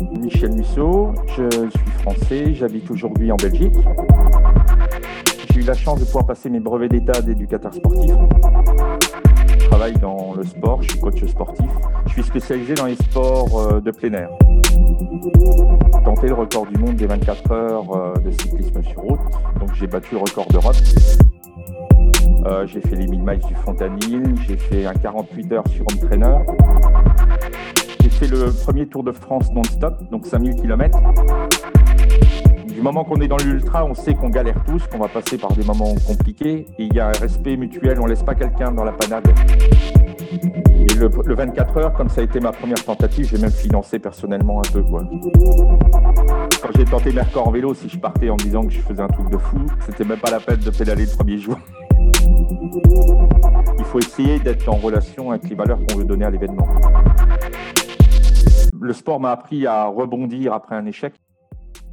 Michel Musso, je suis français, j'habite aujourd'hui en Belgique. J'ai eu la chance de pouvoir passer mes brevets d'état d'éducateur sportif. Je travaille dans le sport, je suis coach sportif. Je suis spécialisé dans les sports euh, de plein air. Tenter le record du monde des 24 heures euh, de cyclisme sur route. Donc j'ai battu le record d'Europe. Euh, j'ai fait les 1000 miles du Fontanil, j'ai fait un 48 heures sur home trainer. Fait le premier Tour de France non-stop, donc 5000 km. Du moment qu'on est dans l'ultra, on sait qu'on galère tous, qu'on va passer par des moments compliqués. Il y a un respect mutuel, on laisse pas quelqu'un dans la panade. Et le, 24 heures, comme ça a été ma première tentative, j'ai même financé personnellement un peu. Quoi. Quand j'ai tenté mes records en vélo, si je partais en me disant que je faisais un truc de fou, c'était même pas la peine de pédaler le premier jour. Il faut essayer d'être en relation avec les valeurs qu'on veut donner à l'événement. Le sport m'a appris à rebondir après un échec.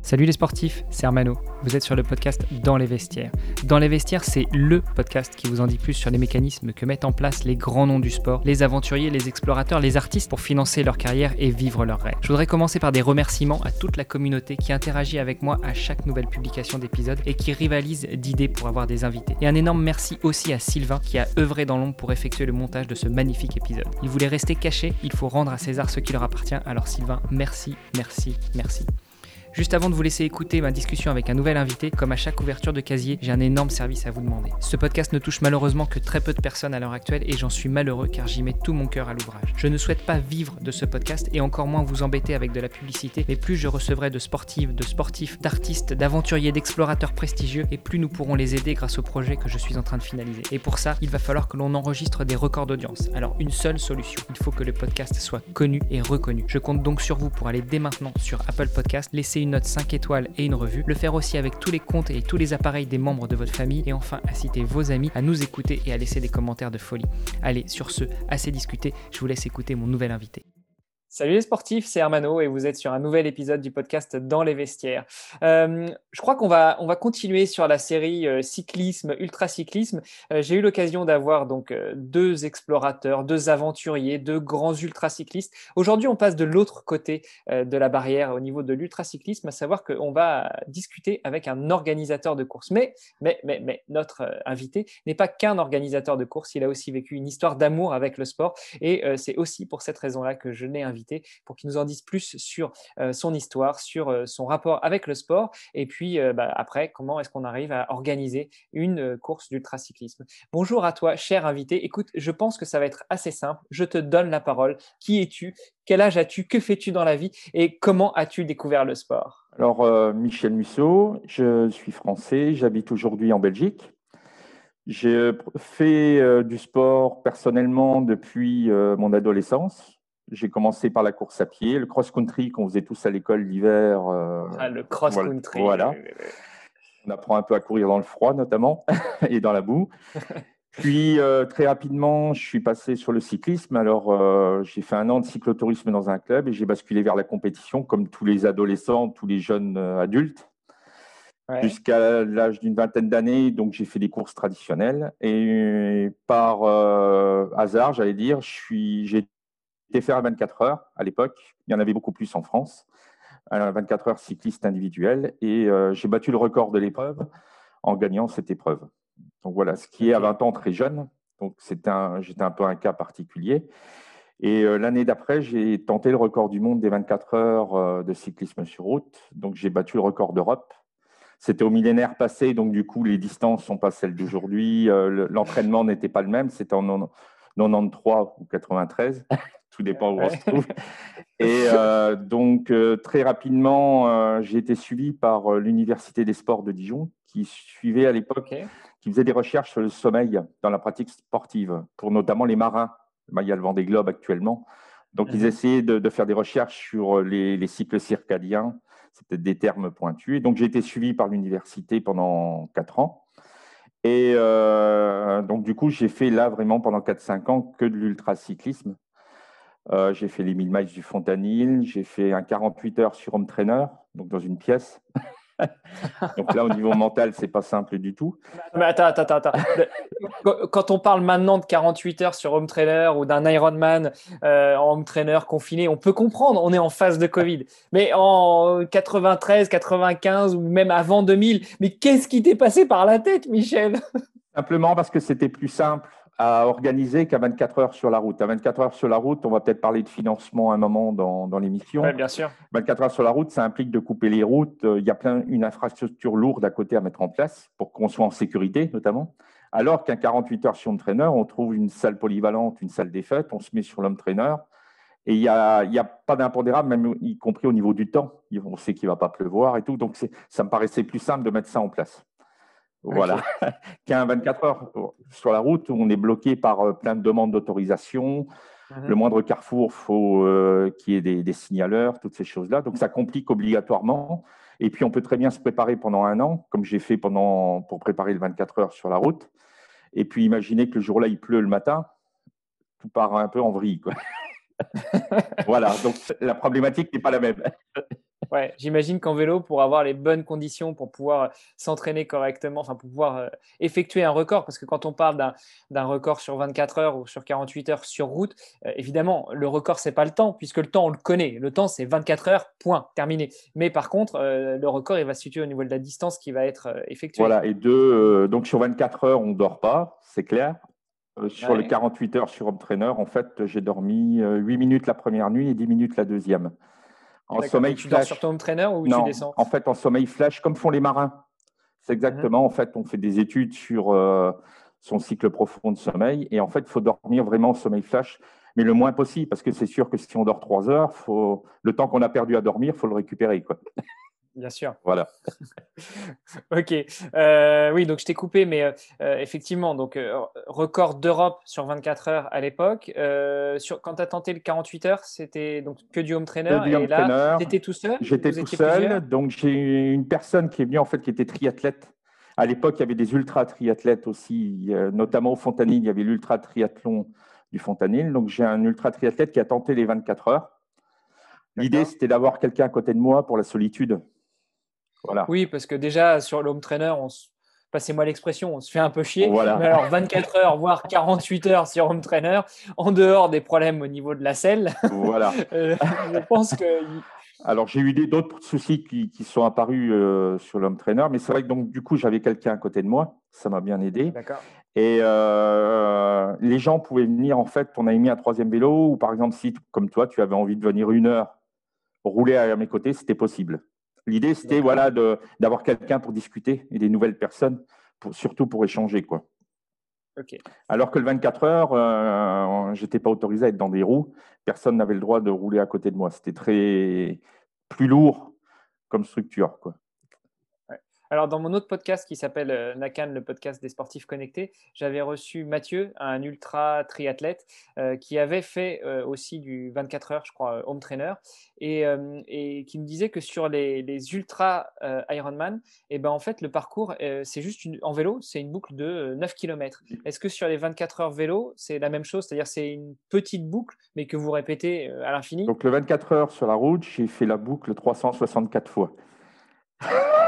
Salut les sportifs, c'est Armano. Vous êtes sur le podcast Dans les vestiaires. Dans les vestiaires, c'est LE podcast qui vous en dit plus sur les mécanismes que mettent en place les grands noms du sport, les aventuriers, les explorateurs, les artistes pour financer leur carrière et vivre leurs rêves. Je voudrais commencer par des remerciements à toute la communauté qui interagit avec moi à chaque nouvelle publication d'épisode et qui rivalise d'idées pour avoir des invités. Et un énorme merci aussi à Sylvain qui a œuvré dans l'ombre pour effectuer le montage de ce magnifique épisode. Il voulait rester caché, il faut rendre à César ce qui leur appartient. Alors Sylvain, merci, merci, merci. Juste avant de vous laisser écouter ma discussion avec un nouvel invité, comme à chaque ouverture de casier, j'ai un énorme service à vous demander. Ce podcast ne touche malheureusement que très peu de personnes à l'heure actuelle et j'en suis malheureux car j'y mets tout mon cœur à l'ouvrage. Je ne souhaite pas vivre de ce podcast et encore moins vous embêter avec de la publicité, mais plus je recevrai de sportives, de sportifs, d'artistes, d'aventuriers, d'explorateurs prestigieux et plus nous pourrons les aider grâce au projet que je suis en train de finaliser. Et pour ça, il va falloir que l'on enregistre des records d'audience. Alors une seule solution, il faut que le podcast soit connu et reconnu. Je compte donc sur vous pour aller dès maintenant sur Apple Podcast, laisser une note 5 étoiles et une revue, le faire aussi avec tous les comptes et tous les appareils des membres de votre famille et enfin inciter vos amis à nous écouter et à laisser des commentaires de folie. Allez, sur ce, assez discuté, je vous laisse écouter mon nouvel invité. Salut les sportifs, c'est Hermano et vous êtes sur un nouvel épisode du podcast Dans les vestiaires. Euh, je crois qu'on va, on va continuer sur la série euh, cyclisme, ultra-cyclisme. Euh, j'ai eu l'occasion d'avoir donc deux explorateurs, deux aventuriers, deux grands ultra-cyclistes. Aujourd'hui, on passe de l'autre côté de la barrière au niveau de l'ultra-cyclisme, à savoir qu'on va discuter avec un organisateur de course. Mais, mais, mais, mais notre invité n'est pas qu'un organisateur de course, il a aussi vécu une histoire d'amour avec le sport et c'est aussi pour cette raison-là que je l'ai invité pour qu'il nous en dise plus sur euh, son histoire, sur euh, son rapport avec le sport, et puis euh, bah, après, comment est-ce qu'on arrive à organiser une course d'ultracyclisme. Bonjour à toi, cher invité. Écoute, je pense que ça va être assez simple. Je te donne la parole. Qui es-tu? Quel âge as-tu? Que fais-tu dans la vie? Et comment as-tu découvert le sport? Alors, Michel Musso, je suis français, j'habite aujourd'hui en Belgique. J'ai fait du sport personnellement depuis mon adolescence. J'ai commencé par la course à pied, le cross-country qu'on faisait tous à l'école l'hiver. Euh, ah, le cross-country. Voilà. On apprend un peu à courir dans le froid notamment et dans la boue. Puis euh, très rapidement, je suis passé sur le cyclisme. Alors euh, j'ai fait un an de cyclotourisme dans un club et j'ai basculé vers la compétition comme tous les adolescents, tous les jeunes adultes. Jusqu'à l'âge d'une vingtaine d'années, donc j'ai fait des courses traditionnelles et par hasard, j'allais dire, j'ai été faire à 24 heures à l'époque. Il y en avait beaucoup plus en France. 24 heures cycliste individuel. Et euh, j'ai battu le record de l'épreuve en gagnant cette épreuve. Donc voilà, ce qui est à 20 ans très jeune. Donc j'étais un, un peu un cas particulier. Et euh, l'année d'après, j'ai tenté le record du monde des 24 heures euh, de cyclisme sur route. Donc j'ai battu le record d'Europe. C'était au millénaire passé, donc du coup, les distances ne sont pas celles d'aujourd'hui. L'entraînement n'était pas le même. C'était en 93 ou 93 tout dépend où on se trouve. Et euh, donc, euh, très rapidement, euh, j'ai été suivi par l'Université des sports de Dijon, qui suivait à l'époque, qui faisait des recherches sur le sommeil dans la pratique sportive, pour notamment les marins. Il y a le vent des globes actuellement. Donc, ils mhm. essayaient de, faire des recherches sur les, cycles circadiens. C'était des termes pointus. Et donc, j'ai été suivi par l'université pendant quatre ans. Et donc, du coup, j'ai fait là vraiment pendant 4-5 ans que de l'ultracyclisme. Euh, j'ai fait les 1000 miles du Fontanil, j'ai fait un 48 heures sur home trainer, donc dans une pièce. Donc là, au niveau mental, c'est pas simple du tout. Mais attends, attends, attends. Quand on parle maintenant de 48 heures sur home trainer ou d'un Ironman euh, en home trainer confiné, on peut comprendre, on est en phase de Covid. Mais en 93, 95 ou même avant 2000, mais qu'est-ce qui t'est passé par la tête, Michel? Simplement parce que c'était plus simple à organiser qu'à 24 heures sur la route. À 24 heures sur la route, on va peut-être parler de financement à un moment dans, dans l'émission. Oui, bien sûr. 24 heures sur la route, ça implique de couper les routes. Euh, il y a plein une infrastructure lourde à côté à mettre en place pour qu'on soit en sécurité, notamment. Alors qu'un 48 heures sur le trainer, on trouve une salle polyvalente, une salle des fêtes, on se met sur l'homme trainer. Et il n'y a, a, pas d'impondérable, même y compris au niveau du temps. On sait qu'il ne va pas pleuvoir et tout. Donc, ça me paraissait plus simple de mettre ça en place. Voilà. Qu'un 24 heures sur la route où on est bloqué par euh, plein de demandes d'autorisation. Mhm. Le moindre carrefour, il faut euh, qu'il y ait des, signaleurs, toutes ces choses-là. Donc, ça complique obligatoirement. Et puis, on peut très bien se préparer pendant un an, comme j'ai fait pendant, pour préparer le 24 heures sur la route. Et puis, imaginez que le jour-là, il pleut le matin, tout part un peu en vrille. Quoi. voilà, donc la problématique n'est pas la même. Ouais, j'imagine qu'en vélo, pour avoir les bonnes conditions, pour pouvoir euh, s'entraîner correctement, enfin pour pouvoir euh, effectuer un record, parce que quand on parle d'un record sur 24 heures ou sur 48 heures sur route, euh, évidemment, le record, c'est pas le temps, puisque le temps, on le connaît. Le temps, c'est 24 heures, point, terminé. Mais par contre, le record, il va se situer au niveau de la distance qui va être effectuée. Voilà, et deux, donc sur 24 heures, on ne dort pas, c'est clair. Sur les 48 heures sur Home Trainer, en fait, j'ai dormi 8 minutes la première nuit et 10 minutes la deuxième. En sommeil tu flash. sur ton trainer ou tu descends? En fait, en sommeil flash, comme font les marins. C'est exactement, mhm. en fait, on fait des études sur euh, son cycle profond de sommeil. Et en fait, il faut dormir vraiment en sommeil flash, mais le moins possible, parce que c'est sûr que si on dort trois heures, faut, le temps qu'on a perdu à dormir, il faut le récupérer. Quoi. Bien sûr. Voilà. ok. Euh, oui, donc je t'ai coupé, mais euh, effectivement, donc record d'Europe sur 24 heures à l'époque. sur, quand tu as tenté le 48 heures, c'était donc que du home trainer. et là, tu étais tout seul J'étais tout seul. Donc j'ai une personne qui est venue, en fait, qui était triathlète. À l'époque, il y avait des ultra triathlètes aussi, notamment au Fontanil, il y avait l'ultra triathlon du Fontanil. Donc j'ai un ultra triathlète qui a tenté les 24 heures. L'idée, c'était d'avoir quelqu'un à côté de moi pour la solitude. Oui, parce que déjà, sur l'home trainer, on passez-moi l'expression, on se fait un peu chier. Mais alors, 24 heures, voire 48 heures sur home trainer, en dehors des problèmes au niveau de la selle. Voilà. Euh, je pense que. Alors, j'ai eu d'autres soucis qui, sont apparus euh, sur l'home trainer, mais c'est vrai que donc, du coup, j'avais quelqu'un à côté de moi. Ça m'a bien aidé. D'accord. Et euh, les gens pouvaient venir, en fait, on a mis un troisième vélo, ou par exemple, si, comme toi, tu avais envie de venir une heure rouler à mes côtés, c'était possible. L'idée, c'était voilà, d'avoir quelqu'un pour discuter et des nouvelles personnes, pour, surtout pour échanger. Quoi. Alors que le 24 heures, euh, je n'étais pas autorisé à être dans des roues. Personne n'avait le droit de rouler à côté de moi. C'était très plus lourd comme structure. Quoi. Alors, dans mon autre podcast qui s'appelle euh, Nakan, le podcast des sportifs connectés, j'avais reçu Mathieu, un ultra triathlète, euh, qui avait fait euh, aussi du 24 heures, je crois, home trainer, et, qui me disait que sur les, ultra Ironman, et eh ben, en fait, le parcours, c'est juste une, en vélo, c'est une boucle de 9 km. Est-ce que sur les 24 heures vélo, c'est la même chose? C'est-à-dire, c'est une petite boucle, mais que vous répétez à l'infini? Donc, le 24 heures sur la route, j'ai fait la boucle 364 fois.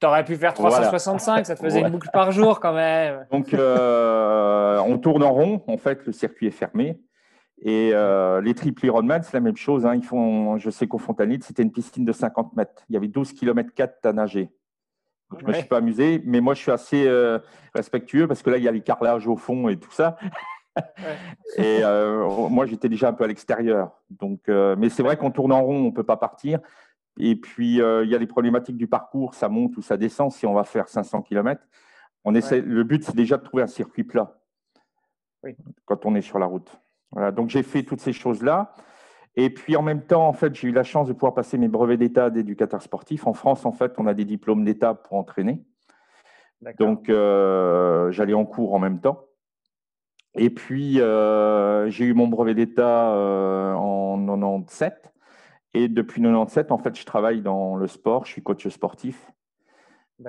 tu aurais pu faire 365, ça te faisait une boucle par jour quand même. Donc, euh, on tourne en rond. En fait, le circuit est fermé. Et euh, les triple Ironman, c'est la même chose. Hein. Ils font, je sais qu'au Fontanil, c'était une piscine de 50 mètres. Il y avait 12 km 4 à nager. Je ne me suis pas amusé, mais moi, je suis assez euh, respectueux parce que là, il y a les carrelages au fond et tout ça. et moi, j'étais déjà un peu à l'extérieur. Donc, mais c'est vrai qu'on tourne en rond, on ne peut pas partir. Et puis, euh, il y a les problématiques du parcours, ça monte ou ça descend si on va faire 500 km. On essaie, Le but, c'est déjà de trouver un circuit plat quand on est sur la route. Voilà, donc, j'ai fait toutes ces choses-là. Et puis, en même temps, en fait, j'ai eu la chance de pouvoir passer mes brevets d'État d'éducateur sportif. En France, en fait, on a des diplômes d'État pour entraîner. Donc, euh, j'allais en cours en même temps. Et puis, euh, j'ai eu mon brevet d'État en 97. Et depuis 97, en fait, je travaille dans le sport. Je suis coach sportif.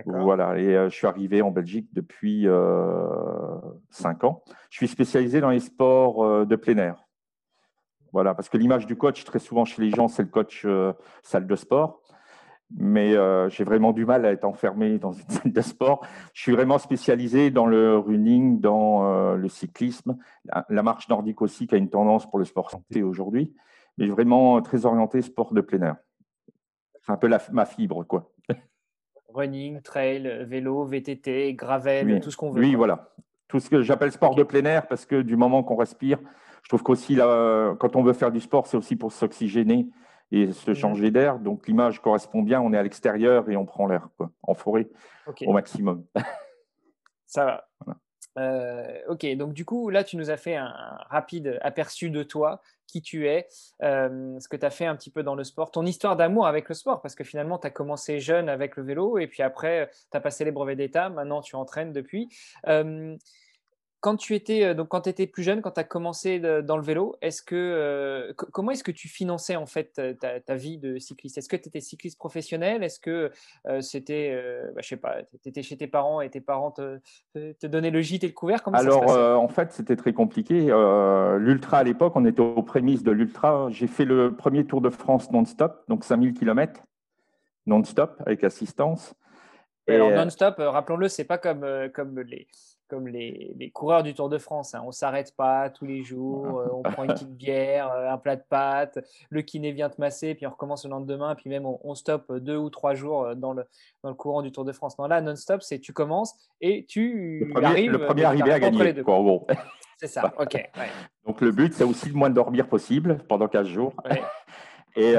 Voilà, et euh, je suis arrivé en Belgique depuis euh, 5 ans. Je suis spécialisé dans les sports euh, de plein air. Voilà, parce que l'image du coach, très souvent chez les gens, c'est le coach euh, salle de sport. mais j'ai vraiment du mal à être enfermé dans une salle de sport. Je suis vraiment spécialisé dans le running, dans le cyclisme, la, marche nordique aussi, qui a une tendance pour le sport santé aujourd'hui, mais vraiment très orienté sport de plein air. C'est un peu ma fibre, quoi. Running, trail, vélo, VTT, gravel, tout ce qu'on veut. Oui, voilà. Tout ce que j'appelle sport de plein air, parce que du moment qu'on respire, je trouve qu'aussi, quand on veut faire du sport, c'est aussi pour s'oxygéner et se mmh. changer d'air. Donc l'image correspond bien, on est à l'extérieur et on prend l'air en forêt au maximum. Ça va. Euh, ok, donc du coup, là, tu nous as fait un rapide aperçu de toi, qui tu es, euh, ce que tu as fait un petit peu dans le sport, ton histoire d'amour avec le sport, parce que finalement, tu as commencé jeune avec le vélo, et puis après, tu as passé les brevets d'État, maintenant tu entraînes depuis. Euh, quand tu étais euh, donc quand étais plus jeune, quand tu as commencé dans le vélo, est-ce que euh, comment est-ce que tu finançais en fait ta, vie de cycliste? Est-ce que tu étais cycliste professionnel? Est-ce que euh, c'était bah, je sais pas, tu étais chez tes parents et tes parents te, te, donnaient le gîte et le couvert? Comment Alors en fait, c'était très compliqué. l'ultra à l'époque, on était aux prémices de l'ultra. J'ai fait le premier Tour de France non-stop, donc 5000 km non-stop avec assistance. alors non-stop, rappelons-le, c'est pas comme comme les comme les, les, coureurs du Tour de France. Hein. On s'arrête pas tous les jours, euh, on prend une petite bière, euh, un plat de pâtes, le kiné vient te masser, puis on recommence le lendemain, puis même on, on stoppe deux ou trois jours euh, dans le, dans le courant du Tour de France. Non, là, non-stop, c'est tu commences et tu le premier, arrives. Le premier arrivé à gagner, quoi, en C'est ça, ok. Donc le but, c'est aussi le moins de dormir possible pendant 15 jours. Et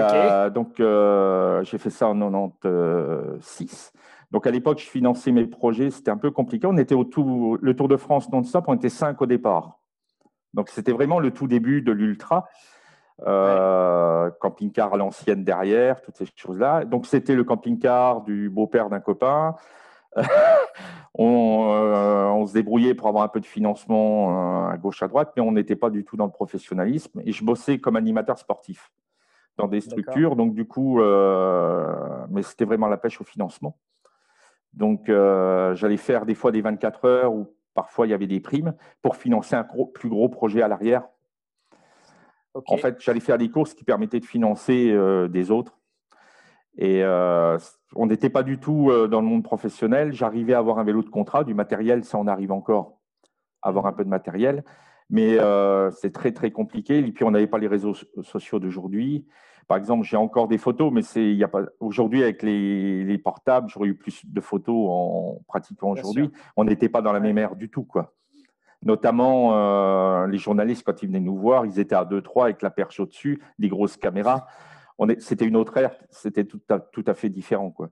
donc, j'ai fait ça en 96. Donc à l'époque, je finançais mes projets, c'était un peu compliqué. On était au tout, le Tour de France non-stop, on était cinq au départ. Donc c'était vraiment le tout début de l'ultra. Euh, camping-car à l'ancienne derrière, toutes ces choses-là. Donc c'était le camping-car du beau-père d'un copain. on, euh, on, se débrouillait pour avoir un peu de financement euh, à gauche, à droite, mais on n'était pas du tout dans le professionnalisme. Et je bossais comme animateur sportif dans des structures. Donc du coup, mais c'était vraiment la pêche au financement. Donc, euh, j'allais faire des fois des 24 heures où parfois il y avait des primes pour financer un plus gros projet à l'arrière. En fait, j'allais faire des courses qui permettaient de financer euh, des autres. Et euh, on n'était pas du tout dans le monde professionnel. J'arrivais à avoir un vélo de contrat, du matériel, ça on arrive encore à avoir un peu de matériel. Mais c'est très, très compliqué. Et puis, on n'avait pas les réseaux sociaux d'aujourd'hui. Par exemple, j'ai encore des photos, mais c'est il y a pas aujourd'hui avec les, portables, j'aurais eu plus de photos en pratiquant aujourd'hui. On n'était pas dans la même ère du tout, quoi. Notamment euh, les journalistes quand ils venaient nous voir, ils étaient à 2-3 avec la perche au-dessus, des grosses caméras. C'était une autre ère, c'était tout à, tout à fait différent, quoi.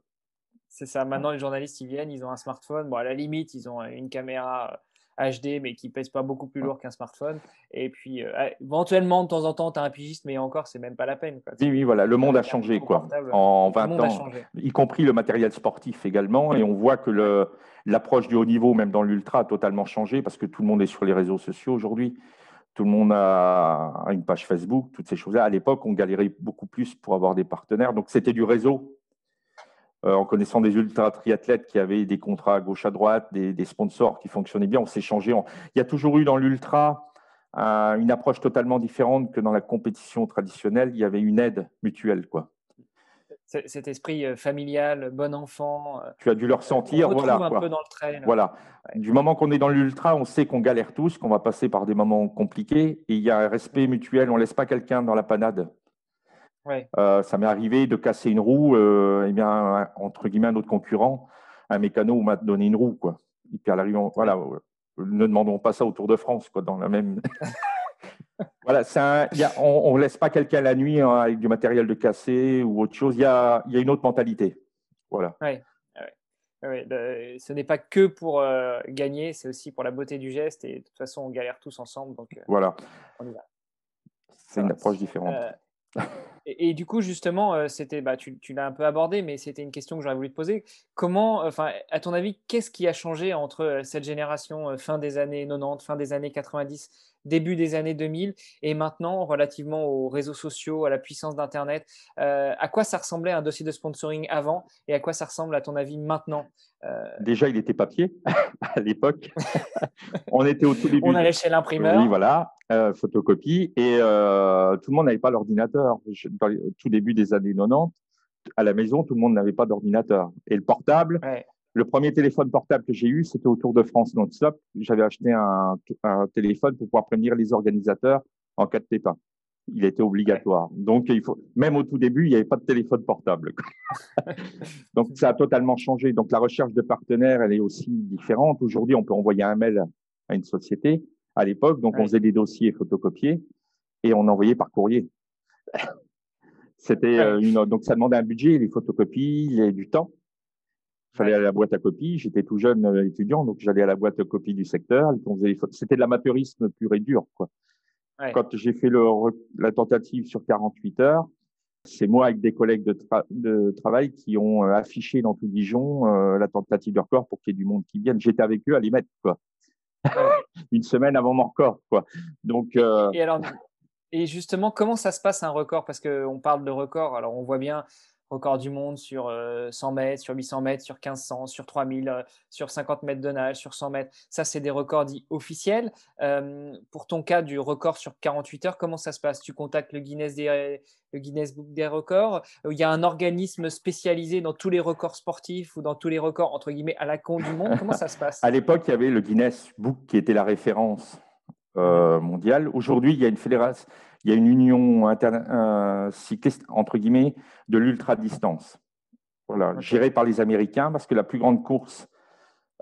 C'est ça. Maintenant, les journalistes, ils viennent, ils ont un smartphone. Bon, à la limite, ils ont une caméra HD, mais qui pèse pas beaucoup plus lourd qu'un smartphone. Et puis, euh, ah, éventuellement, de temps en temps, tu as un pigiste, mais encore, c'est même pas la peine. Oui, oui, voilà, le monde a changé, quoi. En 20 ans, y compris le matériel sportif également. Et on voit que l'approche du haut niveau, même dans l'ultra, a totalement changé parce que tout le monde est sur les réseaux sociaux aujourd'hui. Tout le monde a une page Facebook, toutes ces choses-là. À l'époque, on galérait beaucoup plus pour avoir des partenaires. Donc, c'était du réseau en connaissant des ultra-triathlètes qui avaient des contrats à gauche à droite, des, sponsors qui fonctionnaient bien, on s'est changé. Il y a toujours eu dans l'ultra une approche totalement différente que dans la compétition traditionnelle. Il y avait une aide mutuelle, quoi. Cet esprit euh, familial, bon enfant. Euh, tu as dû le ressentir, voilà. Un peu dans le trail, voilà. Du moment qu'on est dans l'ultra, on sait qu'on galère tous, qu'on va passer par des moments compliqués, et il y a un respect mutuel. On laisse pas quelqu'un dans la panade. Euh, ça m'est arrivé de casser une roue, euh, eh bien, entre guillemets, un autre concurrent, un mécano m'a donné une roue, quoi. Et puis à l'arrivée, voilà, euh, ne demandons pas ça au Tour de France, quoi, dans la même. voilà, on ne laisse pas quelqu'un la nuit hein, avec du matériel de cassé ou autre chose. Il y a, il y a une autre mentalité. Voilà. ce n'est pas que pour gagner, c'est aussi pour la beauté du geste. Et de toute façon, on galère tous ensemble. Donc, voilà. C'est une approche différente. Et, du coup, justement, euh, c'était, bah, tu, l'as un peu abordé, mais c'était une question que j'aurais voulu te poser. Comment, enfin, à ton avis, qu'est-ce qui a changé entre euh, cette génération euh, fin des années 90, fin des années 90, début des années 2000 et maintenant, relativement aux réseaux sociaux, à la puissance d'Internet À quoi ça ressemblait un dossier de sponsoring avant et à quoi ça ressemble, à ton avis, maintenant Déjà, il était papier à l'époque. On était au tout début. On allait chez l'imprimeur. Oui, voilà. Euh, photocopie, et euh, tout le monde n'avait pas l'ordinateur. Tout début des années 90, à la maison, tout le monde n'avait pas d'ordinateur. Et le portable, le premier téléphone portable que j'ai eu, c'était au Tour de France non-stop. J'avais acheté un, un, téléphone pour pouvoir prévenir les organisateurs en cas de pépin. Il était obligatoire. Donc, il faut, même au tout début, il n'y avait pas de téléphone portable. Donc, ça a totalement changé. Donc, la recherche de partenaires, elle est aussi différente. Aujourd'hui, on peut envoyer un mail à une société. À l'époque, donc, on faisait des dossiers photocopiés et on envoyait par courrier. C'était euh, une, donc ça demandait un budget, les photocopies, il y avait du temps. Il fallait aller à la boîte à copies. J'étais tout jeune euh, étudiant, donc j'allais à la boîte à copies du secteur. C'était de l'amateurisme pur et dur. Quoi. Quand j'ai fait le, la tentative sur 48 heures, c'est moi avec des collègues de, de, travail qui ont euh, affiché dans tout Dijon la tentative de record pour qu'il y ait du monde qui vienne. J'étais avec eux à les mettre, quoi. Une semaine avant mon record, quoi. Donc. Et alors, et justement, comment ça se passe un record? Parce qu'on parle de record, alors on voit bien record du monde sur 100 euh, mètres, sur 800 mètres, sur 1500, sur 3000, euh, sur 50 mètres de nage, sur 100 mètres. Ça, c'est des records dits officiels. Euh, pour ton cas du record sur 48 heures, comment ça se passe? Tu contactes le Guinness, Guinness Book des records Il y a un organisme spécialisé dans tous les records sportifs ou dans tous les records, entre guillemets, à la con du monde. Comment ça se passe? À l'époque, il y avait le Guinness Book qui était la référence mondiale. Aujourd'hui, il y a une fédération, il y a une union euh, cycliste entre guillemets de l'ultra distance. Voilà, gérée par les Américains parce que la plus grande course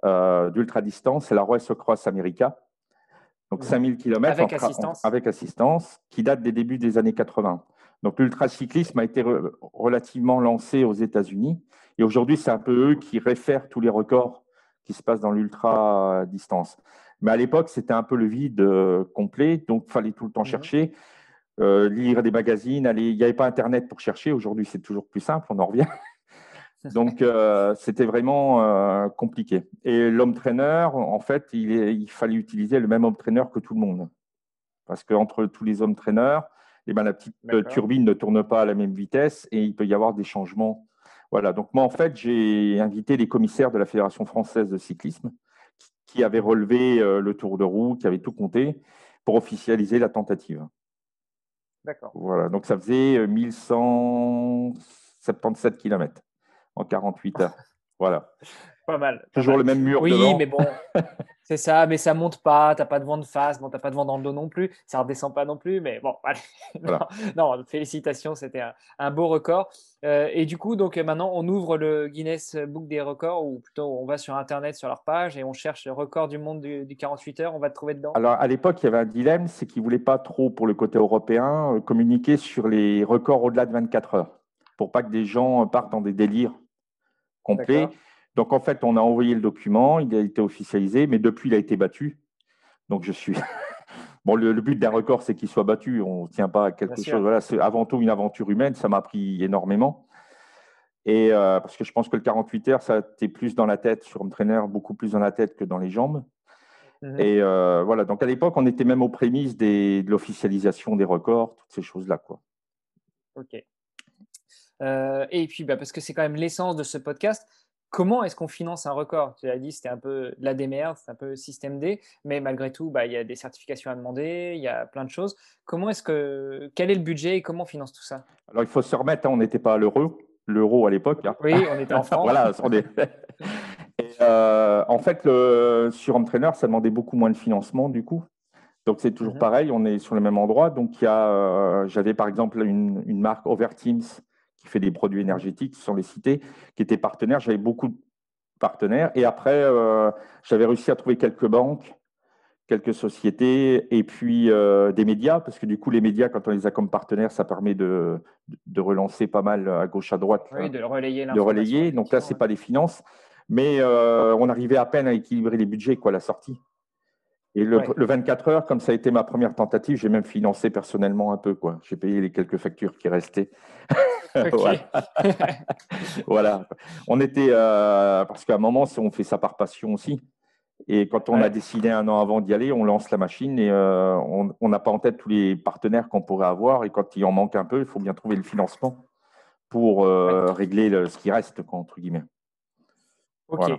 euh, d'ultra distance, c'est la Race Cross America. Donc 5000 km avec, assistance. avec assistance, qui date des débuts des années 80. Donc l'ultracyclisme a été relativement lancé aux États-Unis et aujourd'hui c'est un peu eux qui réfèrent tous les records qui se passent dans l'ultra distance. Mais à l'époque, c'était un peu le vide euh, complet, donc il fallait tout le temps mhm. chercher, euh, lire des magazines. Aller... Il n'y avait pas Internet pour chercher. Aujourd'hui, c'est toujours plus simple, on en revient. donc, euh, c'était vraiment compliqué. Et l'homme-trainer, en fait, il, il, fallait utiliser le même homme-trainer que tout le monde. Parce qu'entre tous les hommes-trainers, eh ben, la petite turbine ne tourne pas à la même vitesse et il peut y avoir des changements. Voilà, donc moi, en fait, j'ai invité les commissaires de la Fédération française de cyclisme qui avait relevé euh, le tour de roue, qui avait tout compté pour officialiser la tentative. D'accord. Voilà, donc ça faisait 1177 euh, km en 48 heures. Voilà. Pas mal. Toujours le même mur. Oui, mais bon, c'est ça, mais ça monte pas, t'as pas de vent de face, bon, t'as pas de vent dans le dos non plus, ça redescend pas non plus, mais bon, allez. Non, félicitations, c'était un, beau record. Euh, et du coup, donc maintenant, on ouvre le Guinness Book des records, ou plutôt on va sur Internet, sur leur page, et on cherche le record du monde du, 48 heures, on va te trouver dedans. Alors, à l'époque, il y avait un dilemme, c'est qu'ils voulaient pas trop, pour le côté européen, euh, communiquer sur les records au-delà de 24 heures, pour pas que des gens partent dans des délires complets. Donc, en fait, on a envoyé le document, il a été officialisé, mais depuis, il a été battu. Donc, je suis. bon, le, but d'un record, c'est qu'il soit battu. On ne tient pas à quelque chose. Voilà, c'est avant tout une aventure humaine. Ça m'a pris énormément. Et euh, parce que je pense que le 48 heures, ça était plus dans la tête sur trainer, beaucoup plus dans la tête que dans les jambes. Mhm. Et euh, voilà, donc à l'époque, on était même aux prémices de l'officialisation des records, toutes ces choses-là. Quoi. Ok. Euh, et puis, bah, parce que c'est quand même l'essence de ce podcast, comment est-ce qu'on finance un record? Tu l'as dit, c'était un peu la démerde, c'est un peu système D, mais malgré tout, bah, il y a des certifications à demander, il y a plein de choses. Comment est-ce que, quel est le budget et comment on finance tout ça? Alors, il faut se remettre, hein, on n'était pas à l'euro, l'euro à l'époque. Hein. Oui, on était en France. voilà, on est... Euh, en fait, le, sur Trainer, ça demandait beaucoup moins de financement du coup. Donc c'est toujours mhm. pareil, on est sur le même endroit. Donc il y a, euh, j'avais par exemple une, une marque Overteams fait des produits énergétiques, sans les citer, qui était partenaire. J'avais beaucoup de partenaires. Et après, euh, j'avais réussi à trouver quelques banques, quelques sociétés, et puis euh, des médias, parce que du coup, les médias, quand on les a comme partenaires, ça permet de, de relancer pas mal à gauche, à droite. Oui, de relayer. De relayer. Donc là, ce n'est pas des finances. Mais euh, on arrivait à peine à équilibrer les budgets, quoi, la sortie. Et le, 24 heures, comme ça a été ma première tentative, j'ai même financé personnellement un peu. quoi. J'ai payé les quelques factures qui restaient. voilà. On était. Euh, parce qu'à un moment, on fait ça par passion aussi. Et quand on a décidé un an avant d'y aller, on lance la machine et euh, on n'a pas en tête tous les partenaires qu'on pourrait avoir. Et quand il en manque un peu, il faut bien trouver le financement pour euh, régler ce qui reste, entre guillemets. Ok.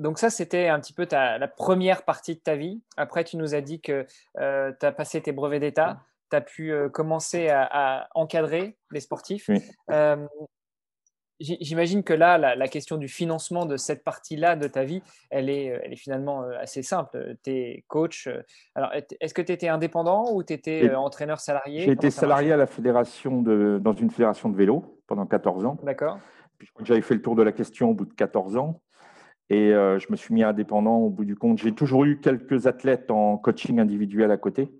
Donc ça, c'était un petit peu ta, la première partie de ta vie. Après, tu nous as dit que tu as passé tes brevets d'État as pu commencer à, encadrer les sportifs. J'imagine que là, la, question du financement de cette partie-là de ta vie, elle est, elle est finalement assez simple. Tu es coach. Alors, est-ce que tu étais indépendant ou tu étais entraîneur salarié? J'ai été salarié à la fédération de, dans une fédération de vélo pendant 14 ans. D'accord. J'avais fait le tour de la question au bout de 14 ans. Et je me suis mis indépendant au bout du compte. J'ai toujours eu quelques athlètes en coaching individuel à côté.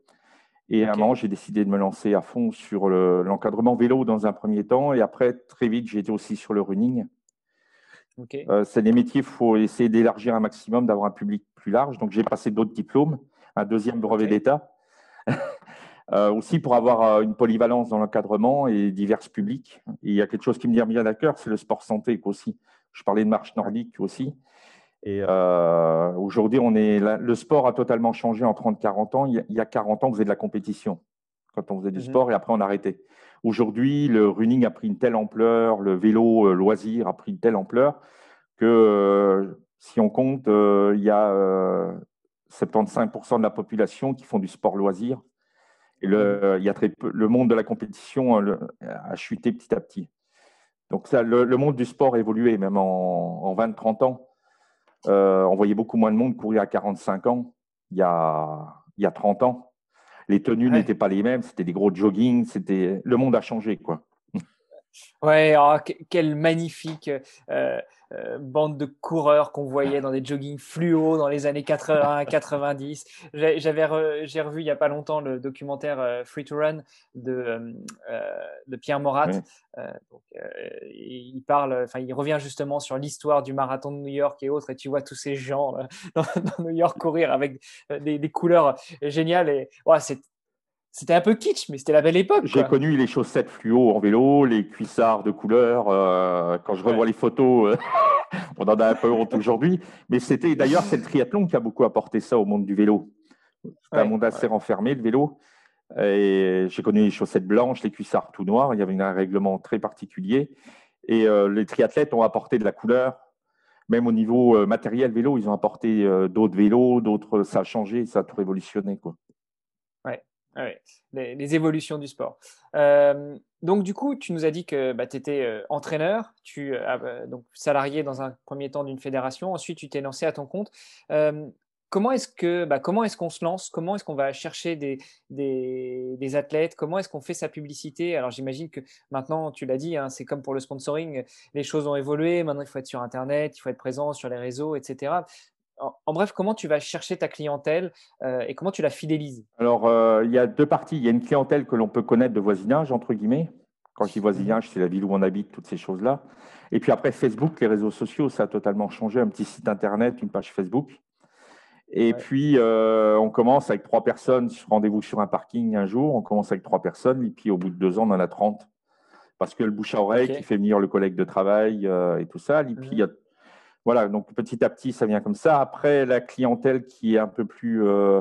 Et à un moment, j'ai décidé de me lancer à fond sur l'encadrement vélo dans un premier temps. Et après, très vite, j'ai été aussi sur le running. Euh, c'est des métiers, il faut essayer d'élargir un maximum, d'avoir un public plus large. Donc, j'ai passé d'autres diplômes, un deuxième brevet d'État, euh, aussi pour avoir euh, une polyvalence dans l'encadrement et divers publics. Et il y a quelque chose qui me tient bien à cœur, c'est le sport santé aussi. Je parlais de marche nordique aussi. Et euh, aujourd'hui, on est le sport a totalement changé en 30-40 ans. Il y a 40 ans, on faisait de la compétition quand on faisait du mhm. sport et après on a arrêté. Aujourd'hui, le running a pris une telle ampleur, le vélo euh, loisir a pris une telle ampleur que euh, si on compte, il y a 75% de la population qui font du sport loisir. Et le, mhm. il y a très peu, le monde de la compétition a chuté petit à petit. Donc ça, le, monde du sport a évolué même en, en 20-30 ans. Euh, on voyait beaucoup moins de monde courir à 45 ans il y a, il y a 30 ans. Les tenues n'étaient pas les mêmes, c'était des gros jogging, c'était le monde a changé quoi. Ouais, oh, quel magnifique euh, euh, bande de coureurs qu'on voyait dans des joggings fluo dans les années 80, 90. J'avais j'ai revu il n'y a pas longtemps le documentaire euh, Free to Run de, de Pierre Morat. il parle, enfin, il revient justement sur l'histoire du marathon de New York et autres, et tu vois tous ces gens dans, New York courir avec des, des couleurs géniales. Et ouais, c'est c'était un peu kitsch, mais c'était la belle époque. J'ai connu les chaussettes fluo en vélo, les cuissards de couleur. Euh, quand je revois les photos, euh, on en a un peu honte aujourd'hui. Mais c'était d'ailleurs, c'est le triathlon qui a beaucoup apporté ça au monde du vélo. C'est un monde assez renfermé, le vélo. Et j'ai connu les chaussettes blanches, les cuissards tout noirs. Il y avait un règlement très particulier. Et euh, les triathlètes ont apporté de la couleur. Même au niveau matériel vélo, ils ont apporté d'autres vélos, d'autres. Ça a changé, ça a tout révolutionné. Quoi. Ah les, évolutions du sport. Euh, donc, du coup, tu nous as dit que bah, tu étais euh, entraîneur, tu euh, donc salarié dans un premier temps d'une fédération, ensuite tu t'es lancé à ton compte. comment est-ce que bah, comment est-ce qu'on se lance? Comment est-ce qu'on va chercher des, des, athlètes? Comment est-ce qu'on fait sa publicité? Alors, j'imagine que maintenant, tu l'as dit, hein, c'est comme pour le sponsoring, les choses ont évolué. Maintenant, il faut être sur Internet, il faut être présent sur les réseaux, etc en, bref, comment tu vas chercher ta clientèle euh, et comment tu la fidélises? Alors, euh, il y a deux parties. Il y a une clientèle que l'on peut connaître de voisinage, entre guillemets. Quand je dis voisinage, c'est la ville où on habite, toutes ces choses-là. Et puis après, Facebook, les réseaux sociaux, ça a totalement changé. Un petit site internet, une page Facebook. Et puis, euh, on commence avec trois personnes, rendez-vous sur un parking un jour, on commence avec trois personnes, et puis au bout de deux ans, on en a 30. Parce que le bouche à oreille qui fait venir le collègue de travail et tout ça. Et puis, il y a voilà, donc petit à petit, ça vient comme ça. Après, la clientèle qui est un peu plus, euh,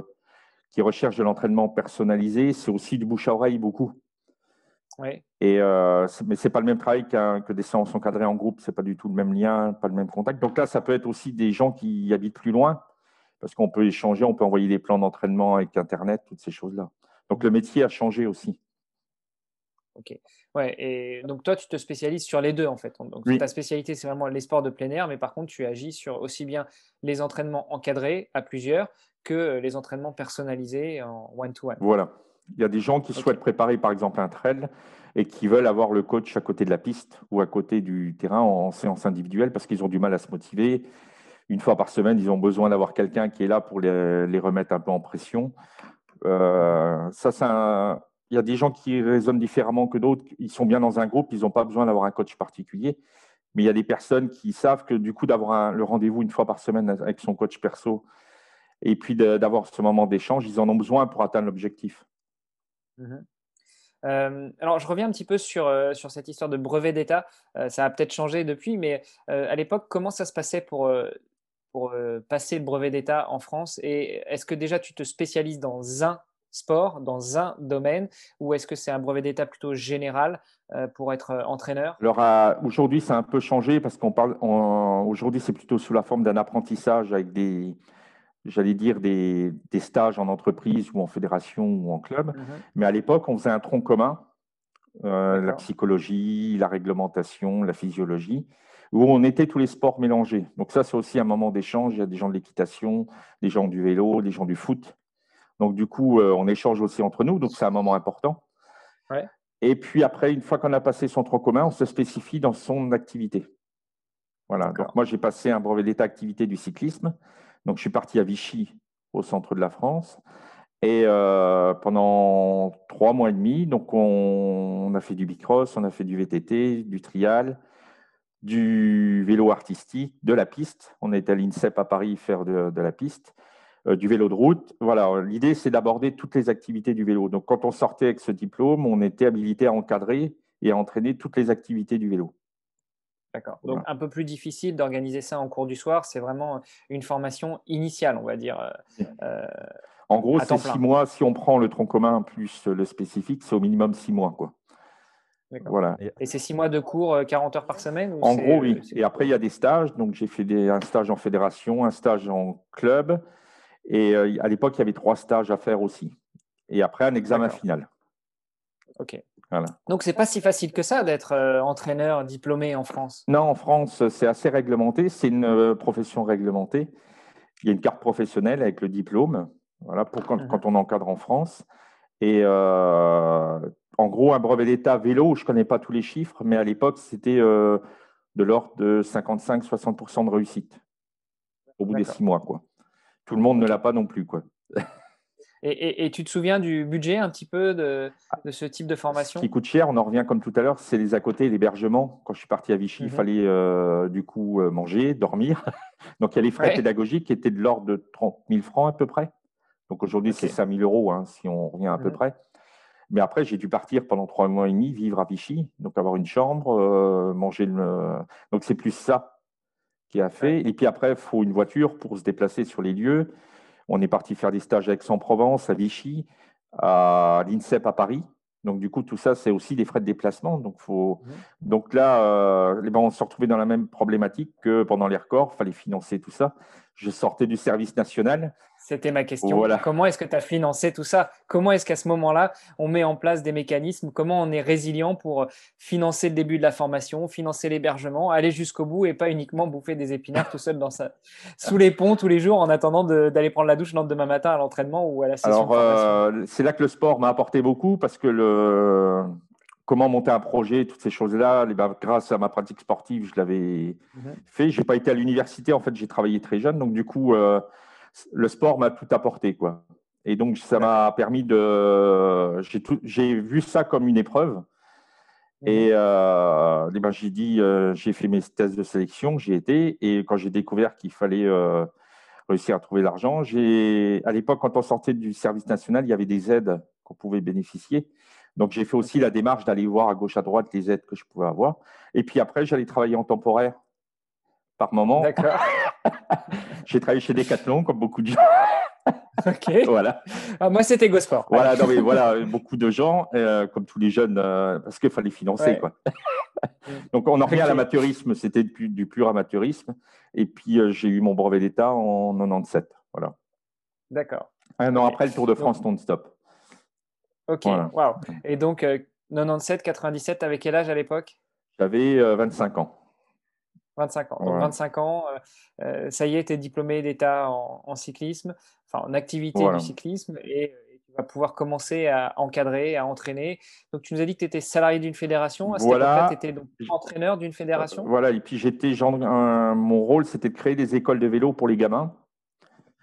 qui recherche de l'entraînement personnalisé, c'est aussi du bouche à oreille beaucoup. Oui. Et euh, mais c'est pas le même travail que des séances encadrées en groupe, c'est pas du tout le même lien, pas le même contact. Donc là, ça peut être aussi des gens qui habitent plus loin, parce qu'on peut échanger, on peut envoyer des plans d'entraînement avec Internet, toutes ces choses-là. Donc le métier a changé aussi. Ok. Ouais, et donc toi, tu te spécialises sur les deux en fait. Donc ta spécialité, c'est vraiment les sports de plein air, mais par contre, tu agis sur aussi bien les entraînements encadrés à plusieurs que euh, les entraînements personnalisés en one-to-one. Voilà. Il y a des gens qui souhaitent préparer par exemple un trail et qui veulent avoir le coach à côté de la piste ou à côté du terrain en séance individuelle parce qu'ils ont du mal à se motiver. Une fois par semaine, ils ont besoin d'avoir quelqu'un qui est là pour les, remettre un peu en pression. Euh, ça, c'est un, il y a des gens qui raisonnent différemment que d'autres. Ils sont bien dans un groupe, ils n'ont pas besoin d'avoir un coach particulier. Mais il y a des personnes qui savent que du coup, d'avoir le rendez-vous une fois par semaine avec son coach perso et puis d'avoir ce moment d'échange, ils en ont besoin pour atteindre l'objectif. Mhm. Euh, alors, je reviens un petit peu sur, euh, sur cette histoire de brevet d'État. Euh, ça a peut-être changé depuis, mais à l'époque, comment ça se passait pour, pour passer le brevet d'État en France? Et est-ce que déjà tu te spécialises dans un sport dans un domaine ou est-ce que c'est un brevet d'état plutôt général euh, pour être euh, entraîneur? Alors aujourd'hui, ça a un peu changé parce qu'on parle aujourd'hui, c'est plutôt sous la forme d'un apprentissage avec des j'allais dire, des, stages en entreprise ou en fédération ou en club. Mhm. Mais à l'époque, on faisait un tronc commun, euh, la psychologie, la réglementation, la physiologie, où on était tous les sports mélangés. Donc ça, c'est aussi un moment d'échange. Il y a des gens de l'équitation, des gens du vélo, des gens du foot. Donc du coup, euh, on échange aussi entre nous. Donc c'est un moment important. Et puis après, une fois qu'on a passé son tronc commun, on se spécifie dans son activité. Voilà. Donc moi, j'ai passé un brevet d'état activité du cyclisme. Donc, je suis parti à Vichy, au centre de la France. Et euh, pendant trois mois et demi, donc on, a fait du bicross, on a fait du VTT, du trial, du vélo artistique, de la piste. On est à l'INSEP à Paris faire de, la piste, du vélo de route. Voilà, l'idée c'est d'aborder toutes les activités du vélo. Donc quand on sortait avec ce diplôme, on était habilité à encadrer et à entraîner toutes les activités du vélo. D'accord. Donc un peu plus difficile d'organiser ça en cours du soir. C'est vraiment une formation initiale, on va dire. Euh, euh, en gros, c'est six mois. Si on prend le tronc commun plus le spécifique, c'est au minimum six mois. Quoi. Voilà. Et c'est six mois de cours, 40 euh, heures par semaine En gros, oui. Et après, il y a des stages. Donc, j'ai fait des, un stage en fédération, un stage en club. Et à l'époque, il y avait trois stages à faire aussi. Et après, un examen final. OK. Voilà. Donc, c'est pas si facile que ça d'être euh, entraîneur diplômé en France? Non, en France, c'est assez réglementé. C'est une euh, profession réglementée. Il y a une carte professionnelle avec le diplôme, voilà, pour quand, mhm. on encadre en France. Et euh, en gros, un brevet d'État vélo, je ne connais pas tous les chiffres, mais à l'époque, c'était de l'ordre de 55-60% de réussite au bout des six mois. Quoi. Tout le monde ne l'a pas non plus. Quoi. Et, tu te souviens du budget un petit peu de, ce type de formation Ce qui coûte cher, on en revient comme tout à l'heure, c'est les à côté, l'hébergement. Quand je suis parti à Vichy, il mhm. fallait euh, du coup euh, manger, dormir. Donc il y a les frais pédagogiques qui étaient de l'ordre de 30 000 francs à peu près. Donc aujourd'hui, c'est 5 000 euros hein, si on revient à peu mhm. près. Mais après, j'ai dû partir pendant trois mois et demi, vivre à Vichy, donc avoir une chambre, euh, manger. Le... Donc c'est plus ça qui a fait. Et puis après, il faut une voiture pour se déplacer sur les lieux. On est parti faire des stages à Aix-en-Provence, à Vichy, à l'INSEP à Paris. Donc, du coup, tout ça, c'est aussi des frais de déplacement. Donc, faut... Mmh. donc là, euh, ben, on se retrouvait dans la même problématique que pendant les records. Il fallait financer tout ça. Je sortais du service national. C'était ma question. Comment est-ce que tu as financé tout ça? Comment est-ce qu'à ce, moment-là, on met en place des mécanismes? Comment on est résilient pour financer le début de la formation, financer l'hébergement, aller jusqu'au bout et pas uniquement bouffer des épinards tout seul dans sa... sous les ponts tous les jours en attendant d'aller prendre la douche le lendemain matin à l'entraînement ou à la session Alors, euh, c'est là que le sport m'a apporté beaucoup parce que le comment monter un projet, toutes ces choses-là, eh ben, grâce à ma pratique sportive, je l'avais fait. Je n'ai pas été à l'université, en fait, j'ai travaillé très jeune. Donc, du coup, euh, le sport m'a tout apporté, quoi. Et donc, ça m'a permis de. J'ai vu ça comme une épreuve. Et, euh, ben, j'ai dit, euh, j'ai fait mes tests de sélection, j'y étais. Et quand j'ai découvert qu'il fallait réussir à trouver l'argent, j'ai, à l'époque, quand on sortait du service national, il y avait des aides qu'on pouvait bénéficier. Donc, j'ai fait aussi la démarche d'aller voir à gauche, à droite les aides que je pouvais avoir. Et puis après, j'allais travailler en temporaire par moment. D'accord. J'ai travaillé chez Decathlon, comme beaucoup de gens. ok. Voilà. Ah, moi, c'était Gosport. Voilà, non, mais voilà, beaucoup de gens, euh, comme tous les jeunes, euh, parce qu'il fallait financer. Quoi. Donc, on en revient à l'amateurisme, c'était du, du, pur amateurisme. Et puis, euh, j'ai eu mon brevet d'État en 97. Voilà. D'accord. Un an après le Tour de France non-stop. Ok, wow. Et donc, 97, 97, avec quel âge à l'époque? J'avais 25 ans. 25 ans. Donc 25 ans, euh, euh, ça y est, tu es diplômé d'État en, cyclisme, enfin en activité du cyclisme, et, tu vas pouvoir commencer à encadrer, à entraîner. Donc tu nous as dit que tu étais salarié d'une fédération. À voilà. tu étais donc entraîneur d'une fédération? Voilà, et puis j'étais, mon rôle, c'était de créer des écoles de vélo pour les gamins.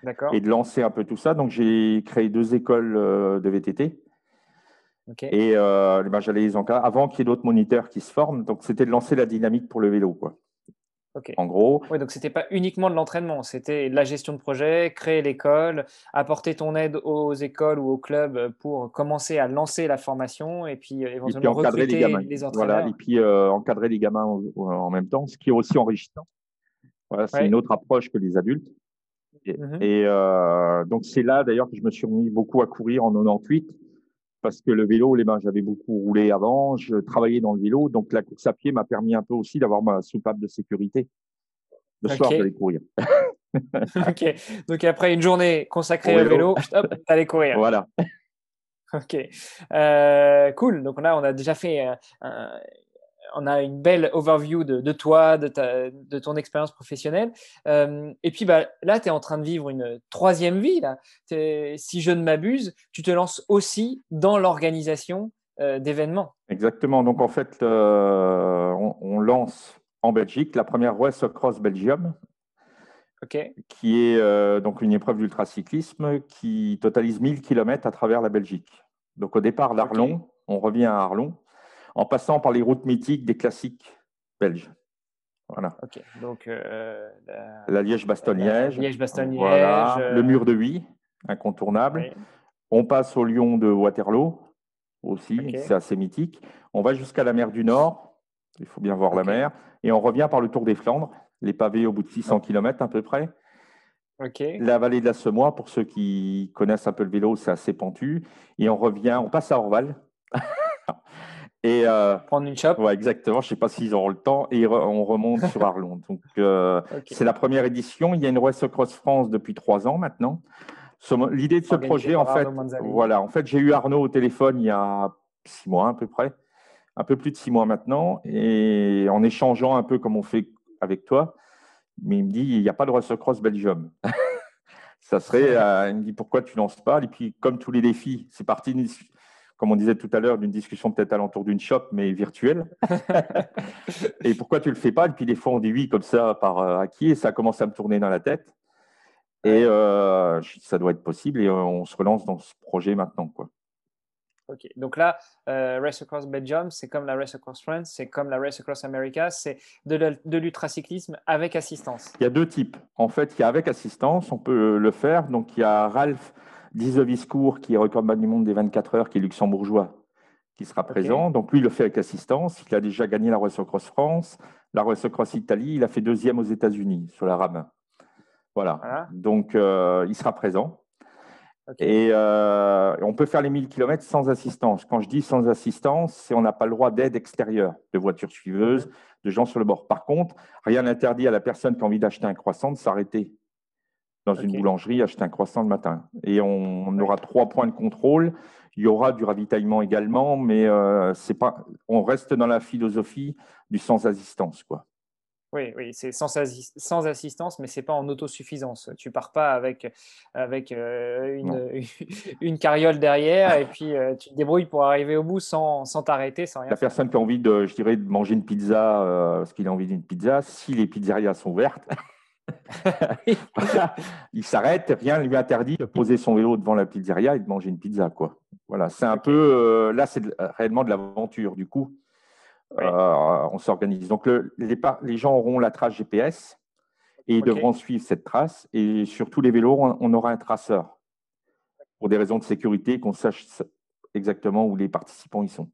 D'accord. Et de lancer un peu tout ça. Donc j'ai créé deux écoles euh, de VTT. Et ben, j'allais les encadrer avant qu'il y ait d'autres moniteurs qui se forment. Donc, c'était de lancer la dynamique pour le vélo. Quoi. En gros. Oui, donc c'était pas uniquement de l'entraînement, c'était la gestion de projet, créer l'école, apporter ton aide aux écoles ou aux clubs pour commencer à lancer la formation et puis euh, éventuellement encadrer les, gamins. les entraîneurs. Voilà, et puis euh, encadrer les gamins en, même temps, ce qui est aussi enrichissant. Voilà, c'est une autre approche que les adultes. Et, mmh euh, donc c'est là d'ailleurs que je me suis remis beaucoup à courir en 98 parce que le vélo, les mains, j'avais beaucoup roulé avant, je travaillais dans le vélo, donc la course à pied m'a permis un peu aussi d'avoir ma soupape de sécurité. Le soir, j'allais courir. ok. Donc après une journée consacrée au vélo, hop, allez courir. Voilà. Ok. Euh, cool. Donc là, on a déjà fait un, on a une belle overview de, toi, de, de, ton expérience professionnelle. Euh, et puis bah, là, tu es en train de vivre une troisième vie. Là. Si je ne m'abuse, tu te lances aussi dans l'organisation euh, d'événements. Exactement. Donc en fait, euh, on, lance en Belgique la première West Cross Belgium. qui est donc une épreuve d'ultracyclisme qui totalise 1000 km à travers la Belgique. Donc au départ d'Arlon, on revient à Arlon, en passant par les routes mythiques des classiques belges. Voilà. Donc, euh, la, Liège-Bastogne-Liège. Liège-Bastogne-Liège. Euh, Le mur de Huy, incontournable. On passe au Lion de Waterloo, aussi, c'est assez mythique. On va jusqu'à la mer du Nord, il faut bien voir la mer. Et on revient par le Tour des Flandres, les pavés au bout de 600 km à peu près. La vallée de la Semois, pour ceux qui connaissent un peu le vélo, c'est assez pentu. Et on revient, on passe à Orval. Et, euh, Prendre une chope. Ouais, exactement. Je ne sais pas s'ils auront le temps. Et on remonte sur Arlon. Donc, euh, c'est la première édition. Il y a une West Cross France depuis trois ans maintenant. L'idée de ce projet, en fait, voilà, en fait, j'ai eu Arnaud au téléphone il y a six mois à peu près, un peu plus de six mois maintenant, et en échangeant un peu comme on fait avec toi, mais il me dit il n'y a pas de West Cross Belgium. ça serait, euh, il me dit pourquoi tu lances pas? Et puis comme tous les défis, c'est parti comme on disait tout à l'heure, d'une discussion peut-être alentour d'une shop, mais virtuelle. et pourquoi tu ne le fais pas? Et puis des fois, on dit oui comme ça par euh, acquis, et ça commence à me tourner dans la tête. Et euh, ça doit être possible, et euh, on se relance dans ce projet maintenant. Quoi. Ok, donc là, Race Across Belgium, c'est comme la Race Across France, c'est comme la Race Across America, c'est de l'ultracyclisme avec assistance. Il y a deux types. En fait, il y a avec assistance, on peut le faire. Donc, il y a Ralph Dizoviscourt, qui est recordman du monde des 24 heures, qui est luxembourgeois, qui sera présent. Donc lui, il le fait avec assistance. Il a déjà gagné la Race Cross France, la Race Cross Italie. Il a fait deuxième aux États-Unis sur la rame. Voilà. Donc euh, il sera présent. Et euh, on peut faire les 1000 km sans assistance. Quand je dis sans assistance, c'est on n'a pas le droit d'aide extérieure, de voitures suiveuses, de gens sur le bord. Par contre, rien n'interdit à la personne qui a envie d'acheter un croissant de s'arrêter dans une boulangerie, acheter un croissant le matin. Et on, aura trois points de contrôle. Il y aura du ravitaillement également, mais euh, c'est pas, on reste dans la philosophie du sans assistance. Quoi. Oui, oui c'est sans, sans, assistance, mais c'est pas en autosuffisance. Tu pars pas avec, avec euh, une, une, carriole derrière et puis euh, tu te débrouilles pour arriver au bout sans, sans t'arrêter, sans rien. La personne qui a envie de, je dirais, de manger une pizza, parce qu'il a envie d'une pizza, si les pizzerias sont ouvertes, il s'arrête, rien ne lui interdit de poser son vélo devant la pizzeria et de manger une pizza. Quoi. Voilà, c'est un peu. Euh, là, c'est réellement de l'aventure. Du coup, euh, on s'organise. Donc, les, les, gens auront la trace GPS et ils devront suivre cette trace. Et sur tous les vélos, on, aura un traceur pour des raisons de sécurité, qu'on sache exactement où les participants y sont.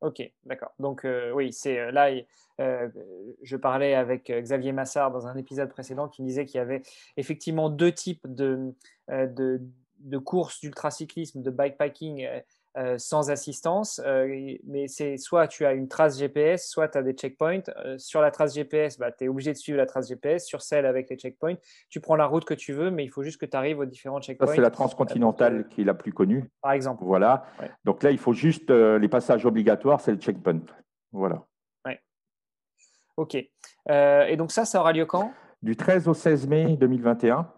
Ok, d'accord. Donc euh, oui, c'est là, euh, je parlais avec euh, Xavier Massard dans un épisode précédent qui disait qu'il y avait effectivement deux types de, euh, de, de courses d'ultracyclisme, de bikepacking euh, sans assistance, euh, mais c'est soit tu as une trace GPS, soit tu as des checkpoints. Euh, sur la trace GPS, bah, tu es obligé de suivre la trace GPS. Sur celle avec les checkpoints, tu prends la route que tu veux, mais il faut juste que tu arrives aux différents checkpoints. c'est la transcontinentale qui est la plus connue. Par exemple. Voilà. Donc là, il faut juste les passages obligatoires, c'est le checkpoint. Voilà. Ouais. Ok. et donc ça, ça aura lieu quand? Du 13 au 16 mai 2021.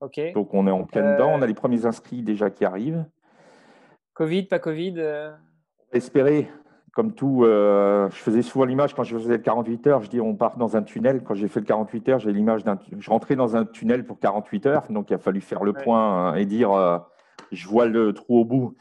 Ok. Donc on est en plein dedans. On a les premiers inscrits déjà qui arrivent. Covid, pas Covid euh? Espérer, comme tout, euh, je faisais souvent l'image quand je faisais le 48 heures, je dis on part dans un tunnel. Quand j'ai fait le 48 heures, j'ai l'image d'un, je rentrais dans un tunnel pour 48 heures, donc il a fallu faire le point hein, et dire euh, je vois le trou au bout.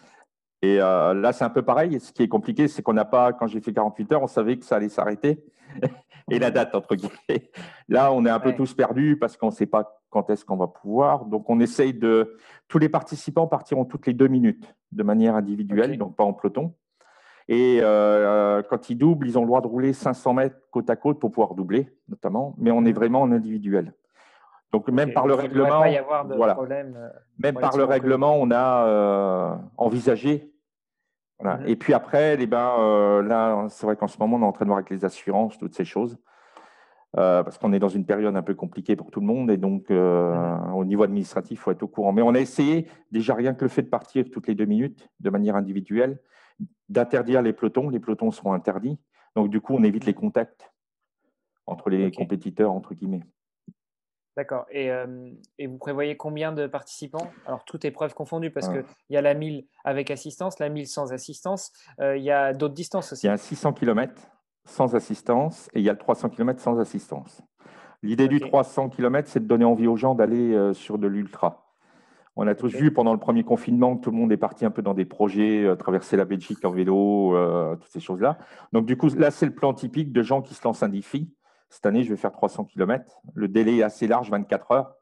Et là, c'est un peu pareil. Ce qui est compliqué, c'est qu'on n'a pas, quand j'ai fait 48 heures, on savait que ça allait s'arrêter. et la date, entre guillemets. Là, on est un peu tous perdus parce qu'on ne sait pas quand est-ce qu'on va pouvoir. Donc, on essaye de. Tous les participants partiront toutes les deux minutes de manière individuelle, donc pas en peloton. Et euh, quand ils doublent, ils ont le droit de rouler 500 mètres côte à côte pour pouvoir doubler, notamment, mais on est vraiment en individuel. Donc, même par le règlement, voilà. Euh, même par le règlement, on a euh, envisagé Mhm. Et puis après, eh ben, euh, là, c'est vrai qu'en ce moment, on est en train de voir avec les assurances, toutes ces choses. Euh, parce qu'on est dans une période un peu compliquée pour tout le monde et donc euh, mhm. au niveau administratif, il faut être au courant. Mais on a essayé, déjà rien que le fait de partir toutes les deux minutes de manière individuelle, d'interdire les pelotons. Les pelotons seront interdits. Donc du coup, on évite les contacts entre les compétiteurs, entre guillemets. D'accord. Et, euh, et, vous prévoyez combien de participants? Alors, toutes épreuves confondues, parce qu'il y a la 1000 avec assistance, la 1000 sans assistance. il y a d'autres distances aussi. Il y a 600 km sans assistance et il y a le 300 km sans assistance. L'idée du 300 km, c'est de donner envie aux gens d'aller euh, sur de l'ultra. On a tous vu pendant le premier confinement que tout le monde est parti un peu dans des projets, euh, traverser la Belgique en vélo, euh, toutes ces choses-là. Donc, du coup, là, c'est le plan typique de gens qui se lancent un défi. Cette année, je vais faire 300 km. Le délai est assez large, 24 heures.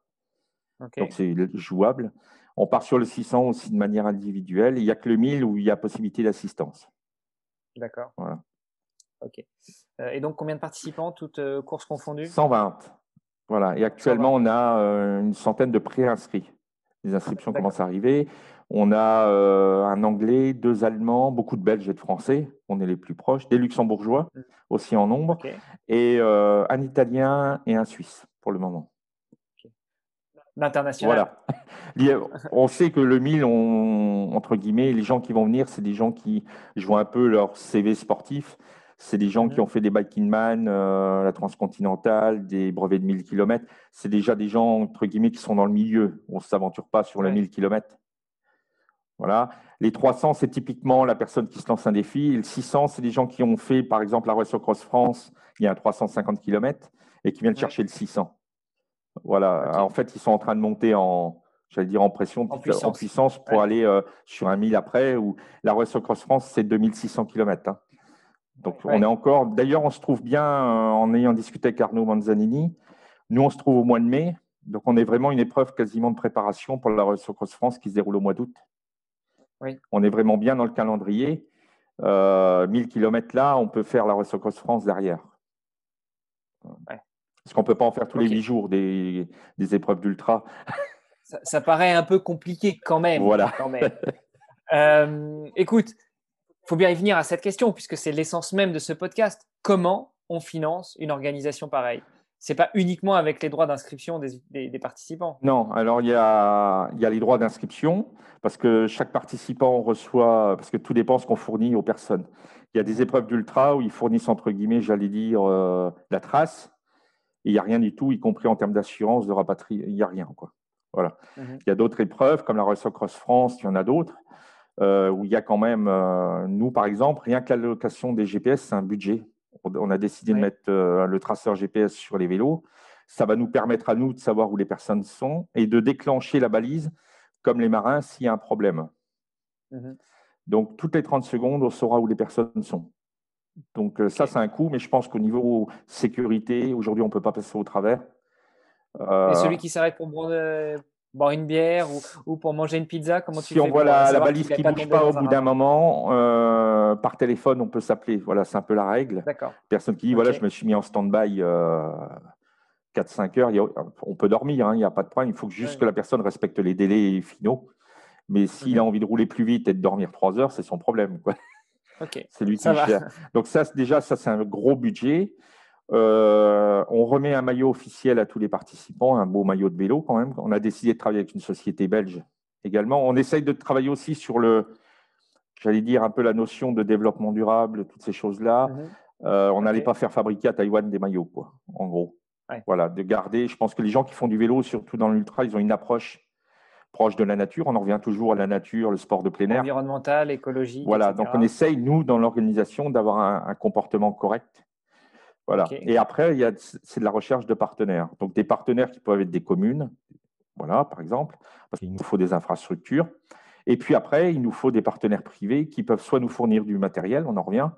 Donc, c'est jouable. On part sur le 600 aussi de manière individuelle. Il n'y a que le 1000 où il y a possibilité d'assistance. D'accord. Voilà. Ok. Euh, et donc, combien de participants, toutes euh, courses confondues? 120. Voilà. Et actuellement, on a euh, une centaine de pré-inscrits. Les inscriptions commencent à arriver. On a un Anglais, deux Allemands, beaucoup de Belges et de Français. On est les plus proches. Des Luxembourgeois mm. aussi en nombre. Et un Italien et un Suisse pour le moment. L'international. Voilà. on sait que le 1000, entre guillemets, les gens qui vont venir, c'est des gens qui jouent un peu leur CV sportif c'est des gens qui ont fait des Biking Man, euh, la transcontinentale, des brevets de 1000 km. C'est déjà des gens, entre guillemets, qui sont dans le milieu. On ne s'aventure pas sur les 1000 km. Voilà. Les 300, c'est typiquement la personne qui se lance un défi. Et le 600, c'est des gens qui ont fait, par exemple, la Race Cross France, il y a un 350 km, et qui viennent chercher le 600. Voilà. en fait, ils sont en train de monter en, j'allais dire en pression, en puissance, pour aller euh, sur un 1000 après. Ou la Race Cross France, c'est 2600 km. Hein. Donc on est encore. D'ailleurs, on se trouve bien euh, en ayant discuté avec Arnaud Manzanini. Nous, on se trouve au mois de mai. Donc on est vraiment une épreuve quasiment de préparation pour la Race Cross France qui se déroule au mois d'août. On est vraiment bien dans le calendrier. Euh, 1000 km là, on peut faire la Race Cross France derrière. Parce qu'on ne peut pas en faire tous les huit jours des, épreuves d'ultra. Ça, paraît un peu compliqué quand même. Voilà. Quand même. Euh, écoute, faut bien y venir à cette question, puisque c'est l'essence même de ce podcast. Comment on finance une organisation pareille? C'est pas uniquement avec les droits d'inscription des, participants. Non, alors il y a, il y a les droits d'inscription, parce que chaque participant reçoit, parce que tout dépend ce qu'on fournit aux personnes. Il y a des épreuves d'ultra où ils fournissent, entre guillemets, j'allais dire, euh, la trace, et il n'y a rien du tout, y compris en termes d'assurance, de rapatriement, il n'y a rien. Quoi. Voilà. Mhm. Il y a d'autres épreuves, comme la Race Cross France, il y en a d'autres, euh, où il y a quand même, euh, nous par exemple, rien que l'allocation des GPS, c'est un budget. On a décidé de mettre euh, le traceur GPS sur les vélos. Ça va nous permettre à nous de savoir où les personnes sont et de déclencher la balise, comme les marins, s'il y a un problème. Mhm. Donc, toutes les 30 secondes, on saura où les personnes sont. Donc, ça, c'est un coût, mais je pense qu'au niveau sécurité, aujourd'hui, on ne peut pas passer au travers. Et celui qui s'arrête pour boire une bière ou, pour manger une pizza comment tu Si on voit la, balise qui ne bouge pas au bout d'un moment, euh, par téléphone, on peut s'appeler. Voilà, c'est un peu la règle. Personne qui dit, voilà, je me suis mis en stand-by euh, 4-5 heures. on peut dormir, hein, il n'y a pas de problème. Il faut juste que la personne respecte les délais finaux. Mais s'il a mhm. envie de rouler plus vite et de dormir 3 heures, c'est son problème. Quoi. C'est lui qui gère. Donc ça, déjà, ça, c'est un gros budget. Euh, on remet un maillot officiel à tous les participants, un beau maillot de vélo quand même. On a décidé de travailler avec une société belge également. On essaye de travailler aussi sur le, j'allais dire un peu la notion de développement durable, toutes ces choses-là. Mhm. Euh, on n'allait pas faire fabriquer à Taïwan des maillots, quoi, en gros. Voilà, de garder. Je pense que les gens qui font du vélo, surtout dans l'ultra, ils ont une approche proche de la nature. On en revient toujours à la nature, le sport de plein air. Environnemental, écologique. Voilà, donc on essaye, nous, dans l'organisation, d'avoir un, comportement correct voilà. Et après, c'est de la recherche de partenaires. Donc, des partenaires qui peuvent être des communes, voilà, par exemple, parce qu'il nous faut des infrastructures. Et puis après, il nous faut des partenaires privés qui peuvent soit nous fournir du matériel, on en revient.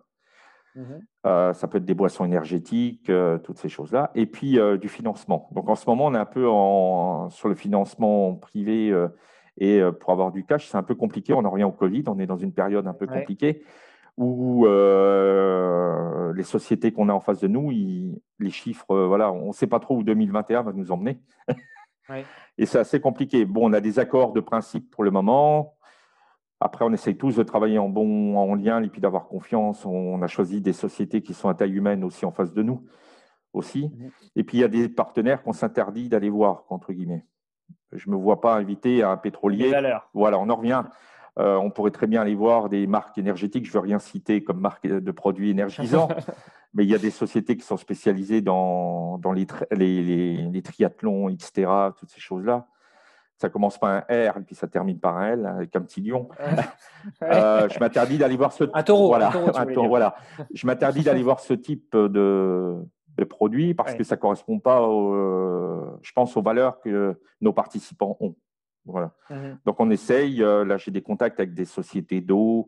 Mhm. Euh, ça peut être des boissons énergétiques, euh, toutes ces choses-là. Et puis euh, du financement. Donc en ce moment, on est un peu en, sur le financement privé et pour avoir du cash, c'est un peu compliqué. On en revient au Covid, on est dans une période un peu compliquée où euh, les sociétés qu'on a en face de nous, les chiffres, euh, voilà, on ne sait pas trop où 2021 va nous emmener. Et c'est assez compliqué. Bon, on a des accords de principe pour le moment. Après, on essaye tous de travailler en bon en lien et puis d'avoir confiance. On a choisi des sociétés qui sont à taille humaine aussi en face de nous. aussi. Mhm. Et puis, il y a des partenaires qu'on s'interdit d'aller voir, entre guillemets. Je ne me vois pas inviter à un pétrolier. Voilà, on en revient. Euh, on pourrait très bien aller voir des marques énergétiques. Je ne veux rien citer comme marque de produits énergisants, mais il y a des sociétés qui sont spécialisées dans, les, les, triathlons, etc., toutes ces choses-là. Ça commence par un R et puis ça termine par un L avec un petit lion. Euh, je m'interdis d'aller voir ce. Un taureau. Voilà. voilà. Je m'interdis d'aller voir ce type de, de produits parce que ça ne correspond pas, euh, je pense, aux valeurs que nos participants ont. Voilà. Mhm. Donc on essaye, euh, là j'ai des contacts avec des sociétés d'eau,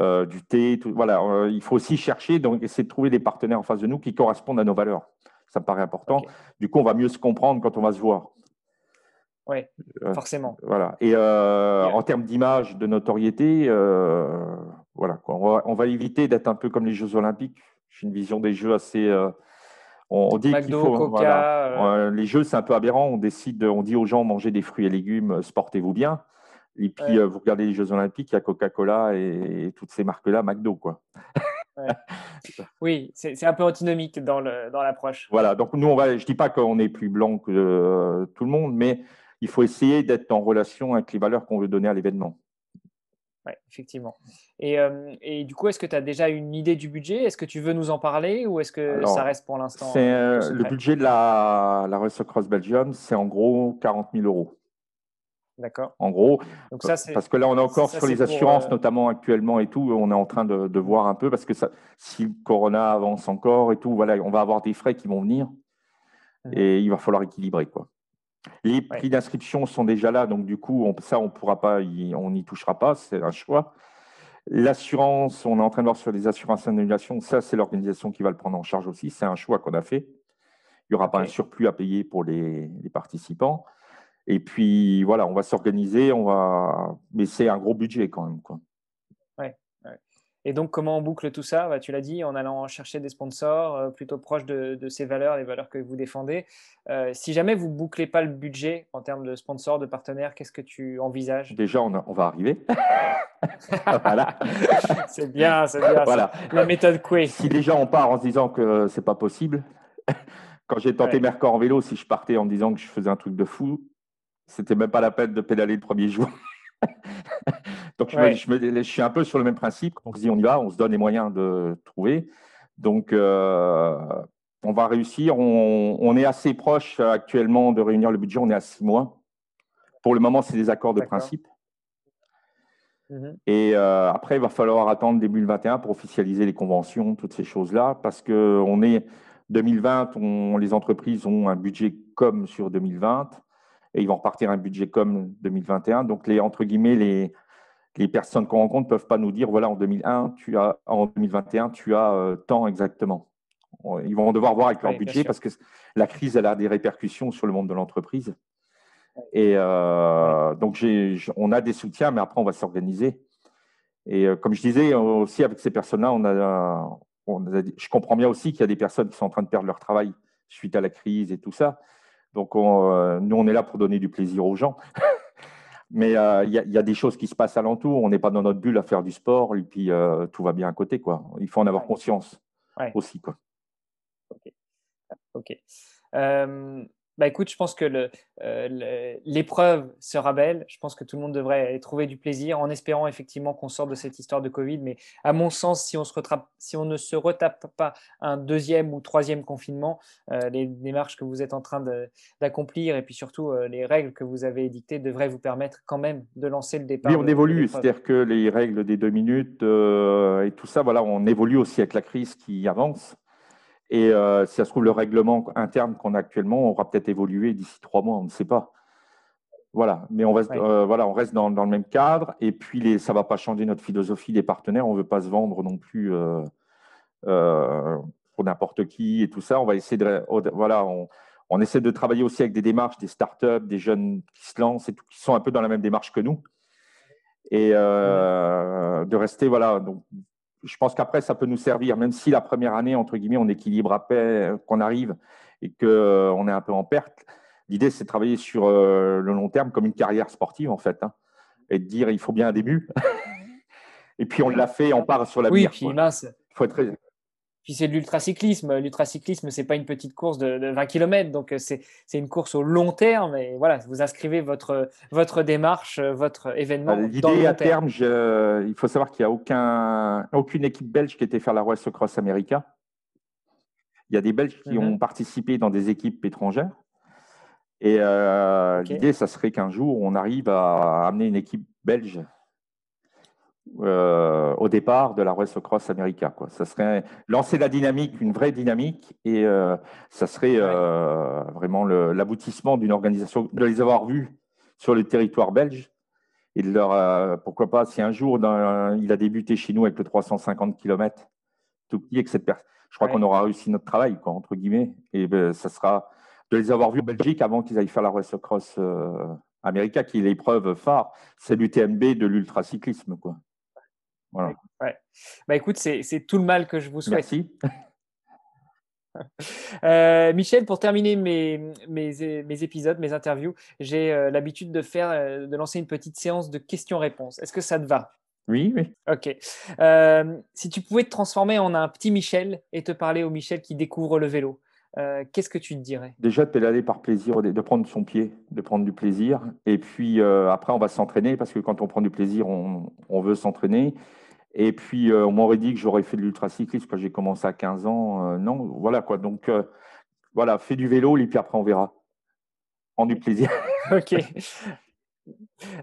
euh, du thé, tout, voilà. il faut aussi chercher, donc essayer de trouver des partenaires en face de nous qui correspondent à nos valeurs. Ça me paraît important. Du coup, on va mieux se comprendre quand on va se voir. Oui, forcément. Voilà. Et en termes d'image, de notoriété, voilà, On, va, on, va, éviter d'être un peu comme les Jeux Olympiques. J'ai une vision des Jeux assez on, dit qu'il faut. Euh. les jeux, c'est un peu aberrant. On décide, on dit aux gens mangez des fruits et légumes, euh, sportez-vous bien. Et puis, euh, vous regardez les Jeux Olympiques, il y a Coca-Cola et, toutes ces marques-là, McDo, quoi. oui, c'est un peu antinomique dans l'approche. Dans voilà, donc nous, on va, je ne dis pas qu'on est plus blanc que tout le monde, mais il faut essayer d'être en relation avec les valeurs qu'on veut donner à l'événement. Oui, effectivement. Et, euh, et, du coup, est-ce que tu as déjà une idée du budget? Est-ce que tu veux nous en parler ou est-ce que ça reste pour l'instant euh, Le budget de la, la Race Cross Belgium, c'est en gros 40 000 euros. D'accord. En gros, Donc ça, parce que là, on est encore sur les assurances, euh, notamment actuellement et tout. On est en train de, de, voir un peu parce que ça, si le Corona avance encore et tout, voilà, on va avoir des frais qui vont venir mmh et il va falloir équilibrer quoi. Les prix d'inscription sont déjà là, donc du coup, on, ça, on pourra pas, on n'y touchera pas, c'est un choix. L'assurance, on est en train de voir sur les assurances d'annulation, ça, c'est l'organisation qui va le prendre en charge aussi, c'est un choix qu'on a fait. Il n'y aura pas un surplus à payer pour les, les participants. Et puis, voilà, on va s'organiser, on va... mais c'est un gros budget quand même. Quoi. Et donc, comment on boucle tout ça? Bah, Tu l'as dit, en allant chercher des sponsors euh, plutôt proches de, ces valeurs, les valeurs que vous défendez. Euh, si jamais vous ne bouclez pas le budget en termes de sponsors, de partenaires, qu'est-ce que tu envisages? Déjà, on, va arriver. voilà. c'est bien, c'est bien. Voilà. La méthode Coué. Si déjà on part en se disant que c'est pas possible, quand j'ai tenté Mercor en vélo, si je partais en me disant que je faisais un truc de fou, c'était même pas la peine de pédaler le premier jour. Donc, je, suis un peu sur le même principe. On se dit, on y va, on se donne les moyens de trouver. Donc, euh, on va réussir. On, est assez proche actuellement de réunir le budget. On est à six mois. Pour le moment, c'est des accords de principe. Mhm. Et euh, après, il va falloir attendre début 2021 pour officialiser les conventions, toutes ces choses-là, parce que on est 2020, les entreprises ont un budget comme sur 2020 et ils vont repartir un budget comme 2021. Donc, les, entre guillemets, les, les personnes qu'on rencontre ne peuvent pas nous dire, voilà, en 2001, tu as, en 2021, tu as euh, tant exactement. Ils vont devoir voir avec leur budget parce que la crise, elle a des répercussions sur le monde de l'entreprise. Et euh, donc, on a des soutiens, mais après, on va s'organiser. Et euh, comme je disais aussi, avec ces personnes-là, on a, je comprends bien aussi qu'il y a des personnes qui sont en train de perdre leur travail suite à la crise et tout ça. Donc, on, nous, on est là pour donner du plaisir aux gens. Mais euh, il y, a des choses qui se passent alentour. On n'est pas dans notre bulle à faire du sport et puis euh, tout va bien à côté. Quoi. Il faut en avoir conscience aussi. Quoi. Ok. Euh, bah, écoute, je pense que euh, l'épreuve sera belle. Je pense que tout le monde devrait trouver du plaisir en espérant effectivement qu'on sorte de cette histoire de Covid. Mais à mon sens, si on, se si on ne se retape pas un deuxième ou troisième confinement, euh, les démarches que vous êtes en train d'accomplir et puis surtout euh, les règles que vous avez édictées devraient vous permettre quand même de lancer le départ. Oui, on évolue. C'est-à-dire que les règles des deux minutes et tout ça, voilà, on évolue aussi avec la crise qui avance. Et euh, si ça se trouve, le règlement interne qu'on a actuellement aura peut-être évolué d'ici trois mois, on ne sait pas. Voilà, mais on reste, euh, voilà, on reste dans, le même cadre. Et puis, les, ça ne va pas changer notre philosophie des partenaires. On ne veut pas se vendre non plus euh, pour n'importe qui et tout ça. On va essayer de, voilà, on, essaie de travailler aussi avec des démarches, des startups, des jeunes qui se lancent et tout, qui sont un peu dans la même démarche que nous. Et de rester, voilà, donc je pense qu'après, ça peut nous servir, même si la première année, entre guillemets, on équilibre après euh, qu'on arrive et qu'on euh, est un peu en perte. L'idée, c'est de travailler sur euh, le long terme comme une carrière sportive, en fait, hein, et de dire il faut bien un début. et puis, on l'a fait, on part sur la Oui, puis. Il faut être puis c'est de l'ultracyclisme. L'ultracyclisme, c'est pas une petite course de, 20 km, donc c'est une course au long terme. Et voilà, vous inscrivez votre, votre démarche, votre événement. L'idée à terme, il faut savoir qu'il n'y a aucun, aucune équipe belge qui était faire la Race Cross America. Il y a des Belges qui ont mhm. participé dans des équipes étrangères. Et euh, l'idée, ça serait qu'un jour, on arrive à amener une équipe belge euh, au départ de la Race Cross America. Quoi. Ça serait lancer la dynamique, une vraie dynamique, et euh, ça serait vraiment l'aboutissement d'une organisation, de les avoir vus sur le territoire belge. Et de leur, pourquoi pas, si un jour il a débuté chez nous avec le 350 km, tout petit, et que cette personne je crois qu'on aura réussi notre travail, quoi, entre guillemets. Et ben, ça sera de les avoir vus en Belgique avant qu'ils aillent faire la Race Cross euh, America, qui est l'épreuve phare. C'est l'UTMB de l'ultracyclisme. Quoi. Voilà. Ouais. Bah, écoute, c'est tout le mal que je vous souhaite. Merci. Euh, Michel, pour terminer mes, mes, épisodes, mes interviews, j'ai euh, l'habitude de faire, de lancer une petite séance de questions-réponses. Est-ce que ça te va? Oui, oui. Ok. Euh, si tu pouvais te transformer en un petit Michel et te parler au Michel qui découvre le vélo, euh, qu'est-ce que tu te dirais? Déjà de pédaler par plaisir, de prendre son pied, de prendre du plaisir. Et puis euh, après, on va s'entraîner parce que quand on prend du plaisir, on, veut s'entraîner. Et puis, on m'aurait dit que j'aurais fait de l'ultracyclisme quand j'ai commencé à 15 ans. non, voilà quoi. Donc, voilà, fais du vélo et puis après, on verra. Prends du plaisir. ok.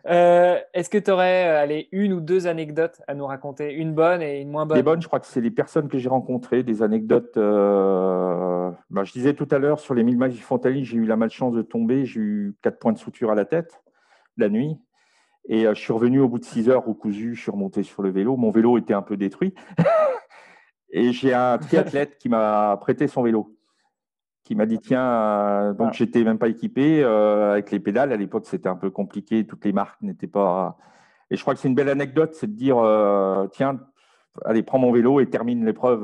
Euh, est-ce que tu aurais euh, une ou deux anecdotes à nous raconter? Une bonne et une moins bonne? Les bonnes, je crois que c'est les personnes que j'ai rencontrées, des anecdotes. Euh, bah, je disais tout à l'heure, sur les 1000 miles du j'ai eu la malchance de tomber. J'ai eu quatre points de suture à la tête la nuit. Et je suis revenu au bout de 6 heures au cousu, je suis remonté sur le vélo. Mon vélo était un peu détruit. et j'ai un triathlète qui m'a prêté son vélo qui m'a dit tiens, euh, donc j'étais même pas équipé euh, avec les pédales. À l'époque, c'était un peu compliqué, toutes les marques n'étaient pas. Et je crois que c'est une belle anecdote, c'est de dire euh, tiens, allez, prends mon vélo et termine l'épreuve.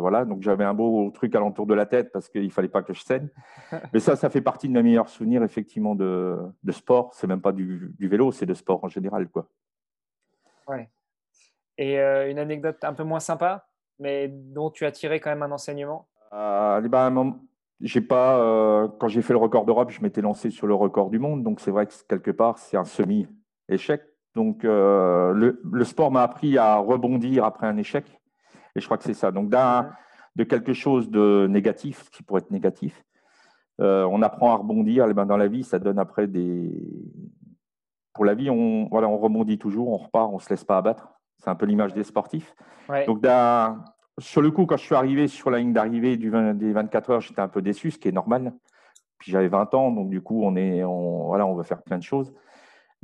voilà, donc j'avais un beau truc alentour de la tête parce qu'il fallait pas que je saigne. Mais ça, ça fait partie de mes meilleurs souvenirs effectivement de, de sport. C'est même pas du, du vélo, c'est de sport en général, quoi. Ouais. Et une anecdote un peu moins sympa, mais dont tu as tiré quand même un enseignement? Euh, ben, j'ai pas, euh, quand j'ai fait le record d'Europe, je m'étais lancé sur le record du monde. Donc c'est vrai que quelque part, c'est un semi-échec. Donc euh, le, sport m'a appris à rebondir après un échec. Et je crois que c'est ça. Donc de quelque chose de négatif, qui pourrait être négatif, euh, on apprend à rebondir. Et ben, dans la vie, ça donne après des. Pour la vie, on, voilà, on rebondit toujours, on repart, on ne se laisse pas abattre. C'est un peu l'image des sportifs. Donc sur le coup, quand je suis arrivé sur la ligne d'arrivée des 24 heures, j'étais un peu déçu, ce qui est normal. Puis j'avais 20 ans, donc du coup, on est, on, voilà, on va faire plein de choses.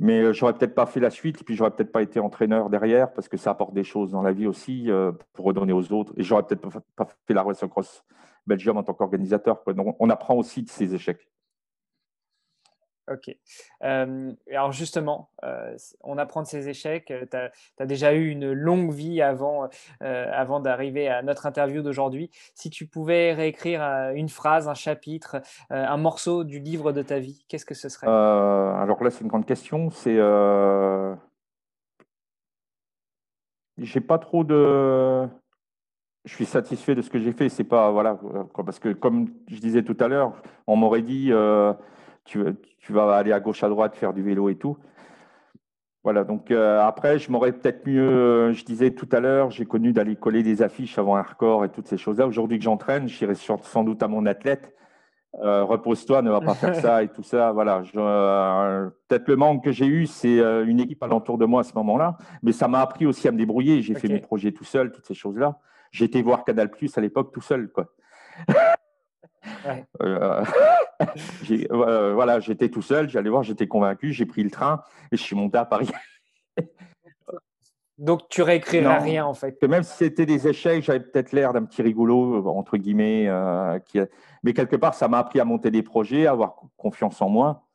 Mais euh, j'aurais peut-être pas fait la suite, puis j'aurais peut-être pas été entraîneur derrière, parce que ça apporte des choses dans la vie aussi euh, pour redonner aux autres. Et j'aurais peut-être pas fait la Race Cross Belgium en tant qu'organisateur. On apprend aussi de ces échecs. Ok. alors justement, on apprend de ces échecs. Tu as, déjà eu une longue vie avant, avant d'arriver à notre interview d'aujourd'hui. Si tu pouvais réécrire une phrase, un chapitre, un morceau du livre de ta vie, qu'est-ce que ce serait? Alors là, c'est une grande question. C'est j'ai pas trop de. Je suis satisfait de ce que j'ai fait. C'est pas voilà parce que comme je disais tout à l'heure, on m'aurait dit tu, vas aller à gauche, à droite, faire du vélo et tout. Voilà, donc euh, après, je m'aurais peut-être mieux, euh, je disais tout à l'heure, j'ai connu d'aller coller des affiches avant un record et toutes ces choses-là. Aujourd'hui que j'entraîne, j'irai sans doute à mon athlète. Euh, repose-toi, ne va pas faire ça et tout ça. Voilà, peut-être le manque que j'ai eu, c'est une équipe alentour de moi à ce moment-là, mais ça m'a appris aussi à me débrouiller. J'ai fait mes projets tout seul, toutes ces choses-là. Été voir Canal Plus à l'époque tout seul, quoi. Euh, euh, voilà, j'étais tout seul, j'allais voir, j'étais convaincu, j'ai pris le train et je suis monté à Paris. Donc tu réécriras rien en fait. même si c'était des échecs, j'avais peut-être l'air d'un petit rigolo entre guillemets. Euh, qui... Mais quelque part, ça m'a appris à monter des projets, à avoir confiance en moi,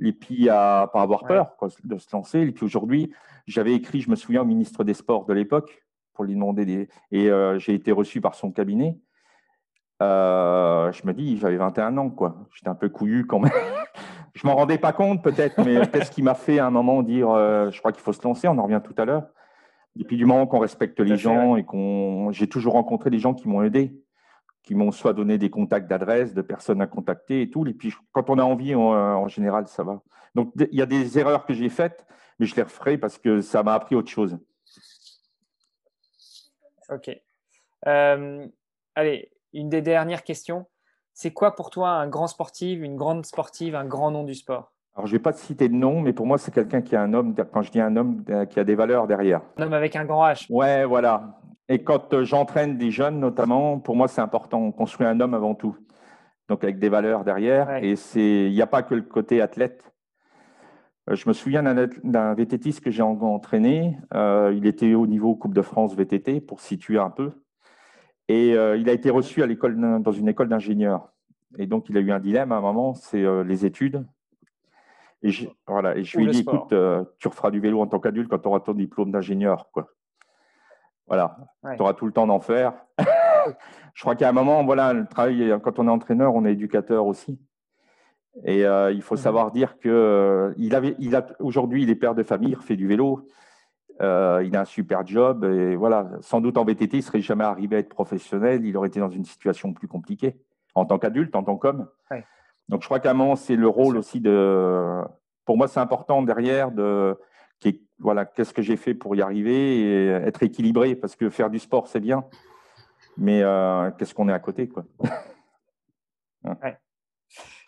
et puis à pas avoir peur de se lancer. Et puis aujourd'hui, j'avais écrit, je me souviens, au ministre des Sports de l'époque pour lui demander des. Et j'ai été reçu par son cabinet. Euh, je me dis, j'avais 21 ans, quoi. J'étais un peu couillu quand même. je m'en rendais pas compte, peut-être, mais qu'est-ce qui m'a fait à un moment dire, euh, je crois qu'il faut se lancer, on en revient tout à l'heure. Et puis du moment qu'on respecte les gens et qu'on, j'ai toujours rencontré des gens qui m'ont aidé, qui m'ont soit donné des contacts d'adresse, de personnes à contacter et tout. Et puis quand on a envie, en général, ça va. Donc il y a des erreurs que j'ai faites, mais je les referai parce que ça m'a appris autre chose. Ok. Euh, allez, une des dernières questions. C'est quoi pour toi un grand sportif, une grande sportive, un grand nom du sport? Alors, je ne vais pas te citer de nom, mais pour moi, c'est quelqu'un qui a un homme, quand je dis un homme, euh, qui a des valeurs derrière. Un homme avec un grand H. Ouais, voilà. Et quand euh, j'entraîne des jeunes, notamment, pour moi, c'est important. On construit un homme avant tout. Donc, avec des valeurs derrière. Et il n'y a pas que le côté athlète. Euh, je me souviens d'un VTTiste que j'ai entraîné. il était au niveau Coupe de France VTT, pour situer un peu. Et il a été reçu à l'école, dans une école d'ingénieurs. Et donc, il a eu un dilemme à un moment, c'est les études et je, voilà, et je lui ai dit, écoute, euh, tu referas du vélo en tant qu'adulte quand tu auras ton diplôme d'ingénieur. Quoi. Voilà, tu auras tout le temps d'en faire. je crois qu'à un moment, voilà, le travail, quand on est entraîneur, on est éducateur aussi. Et euh, il faut mhm. savoir dire que euh, il avait, il a, aujourd'hui, il est père de famille, il fait du vélo. Il a un super job et voilà, sans doute en VTT, il ne serait jamais arrivé à être professionnel. Il aurait été dans une situation plus compliquée en tant qu'adulte, en tant qu'homme. Donc, je crois qu'à un moment, c'est le rôle aussi de. Pour moi, c'est important derrière de. Voilà, qu'est-ce que j'ai fait pour y arriver et être équilibré parce que faire du sport, c'est bien. Mais euh, qu'est-ce qu'on est à côté, quoi.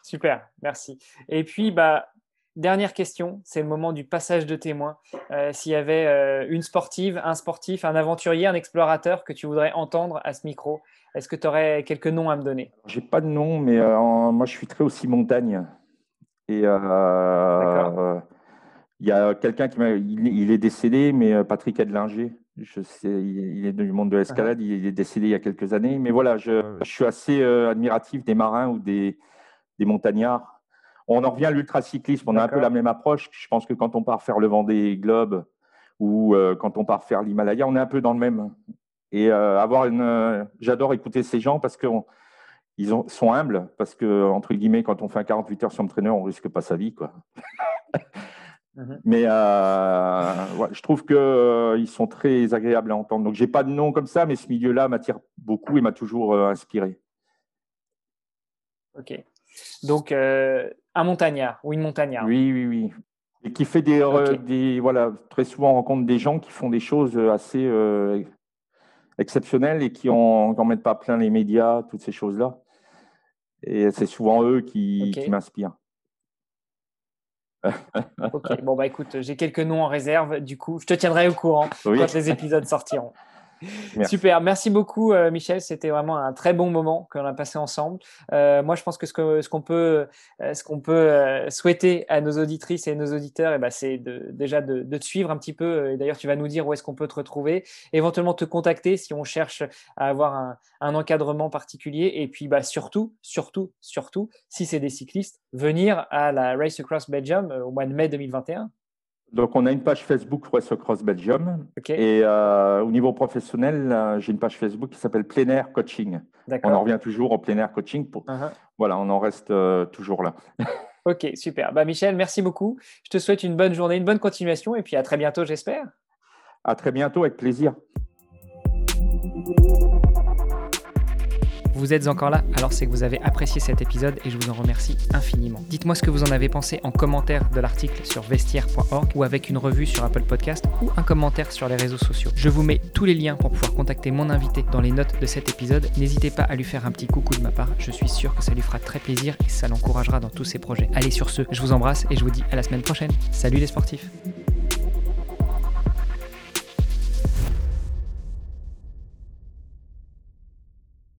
Super, merci. Et puis, bah, dernière question, c'est le moment du passage de témoin. Euh, s'il y avait euh, une sportive, un sportif, un aventurier, un explorateur que tu voudrais entendre à ce micro, est-ce que tu aurais quelques noms à me donner? J'ai pas de nom, mais euh, moi je suis très aussi montagne. Et il y a quelqu'un qui il, est décédé, mais Patrick Edlinger. Je sais, il est du monde de l'escalade, uh-huh. il est décédé il y a quelques années. Mais voilà, je, suis assez admiratif des marins ou des, des montagnards. On en revient à l'ultracyclisme, on a un peu la même approche. Je pense que quand on part faire le Vendée Globe ou quand on part faire l'Himalaya, on est un peu dans le même. Et euh, avoir une, euh, j'adore écouter ces gens parce qu'ils sont humbles, parce que, entre guillemets, quand on fait un 48 heures sur traîneur, on risque pas sa vie. Quoi. Mhm. Mais euh, je trouve qu'ils sont très agréables à entendre. Donc, j'ai pas de nom comme ça, mais ce milieu-là m'attire beaucoup et m'a toujours inspiré. Ok. Donc, un montagnard ou une montagnarde. Oui, oui, oui. Et qui fait des, des, Voilà, très souvent, on rencontre des gens qui font des choses assez exceptionnels et qui n'en mettent pas plein les médias, toutes ces choses-là. Et c'est souvent eux qui, qui m'inspirent. ok, bon bah écoute, j'ai quelques noms en réserve, du coup, je te tiendrai au courant quand les épisodes sortiront. Super, merci beaucoup euh, Michel, c'était vraiment un très bon moment qu'on a passé ensemble. Euh, moi je pense que ce qu'on peut, euh, ce peut souhaiter à nos auditrices et nos auditeurs, eh ben, c'est déjà de, te suivre un petit peu, et d'ailleurs tu vas nous dire où est-ce qu'on peut te retrouver, éventuellement te contacter si on cherche à avoir un, encadrement particulier, et puis bah, surtout, surtout, surtout, si c'est des cyclistes, venir à la Race Across Belgium au mois de mai 2021. Donc, on a une page Facebook Race Cross Belgium. Et euh, au niveau professionnel, euh, j'ai une page Facebook qui s'appelle Plein Air Coaching. On en revient toujours au Plein Air Coaching. Pour... Uh-huh. Voilà, on en reste euh, toujours là. ok, super. Bah, Michel, merci beaucoup. Je te souhaite une bonne journée, une bonne continuation et puis à très bientôt, j'espère. À très bientôt, avec plaisir. Vous êtes encore là, alors c'est que vous avez apprécié cet épisode et je vous en remercie infiniment. Dites-moi ce que vous en avez pensé en commentaire de l'article sur vestiaire.org ou avec une revue sur Apple Podcast ou un commentaire sur les réseaux sociaux. Je vous mets tous les liens pour pouvoir contacter mon invité dans les notes de cet épisode. N'hésitez pas à lui faire un petit coucou de ma part, je suis sûr que ça lui fera très plaisir et ça l'encouragera dans tous ses projets. Allez sur ce, je vous embrasse et je vous dis à la semaine prochaine. Salut les sportifs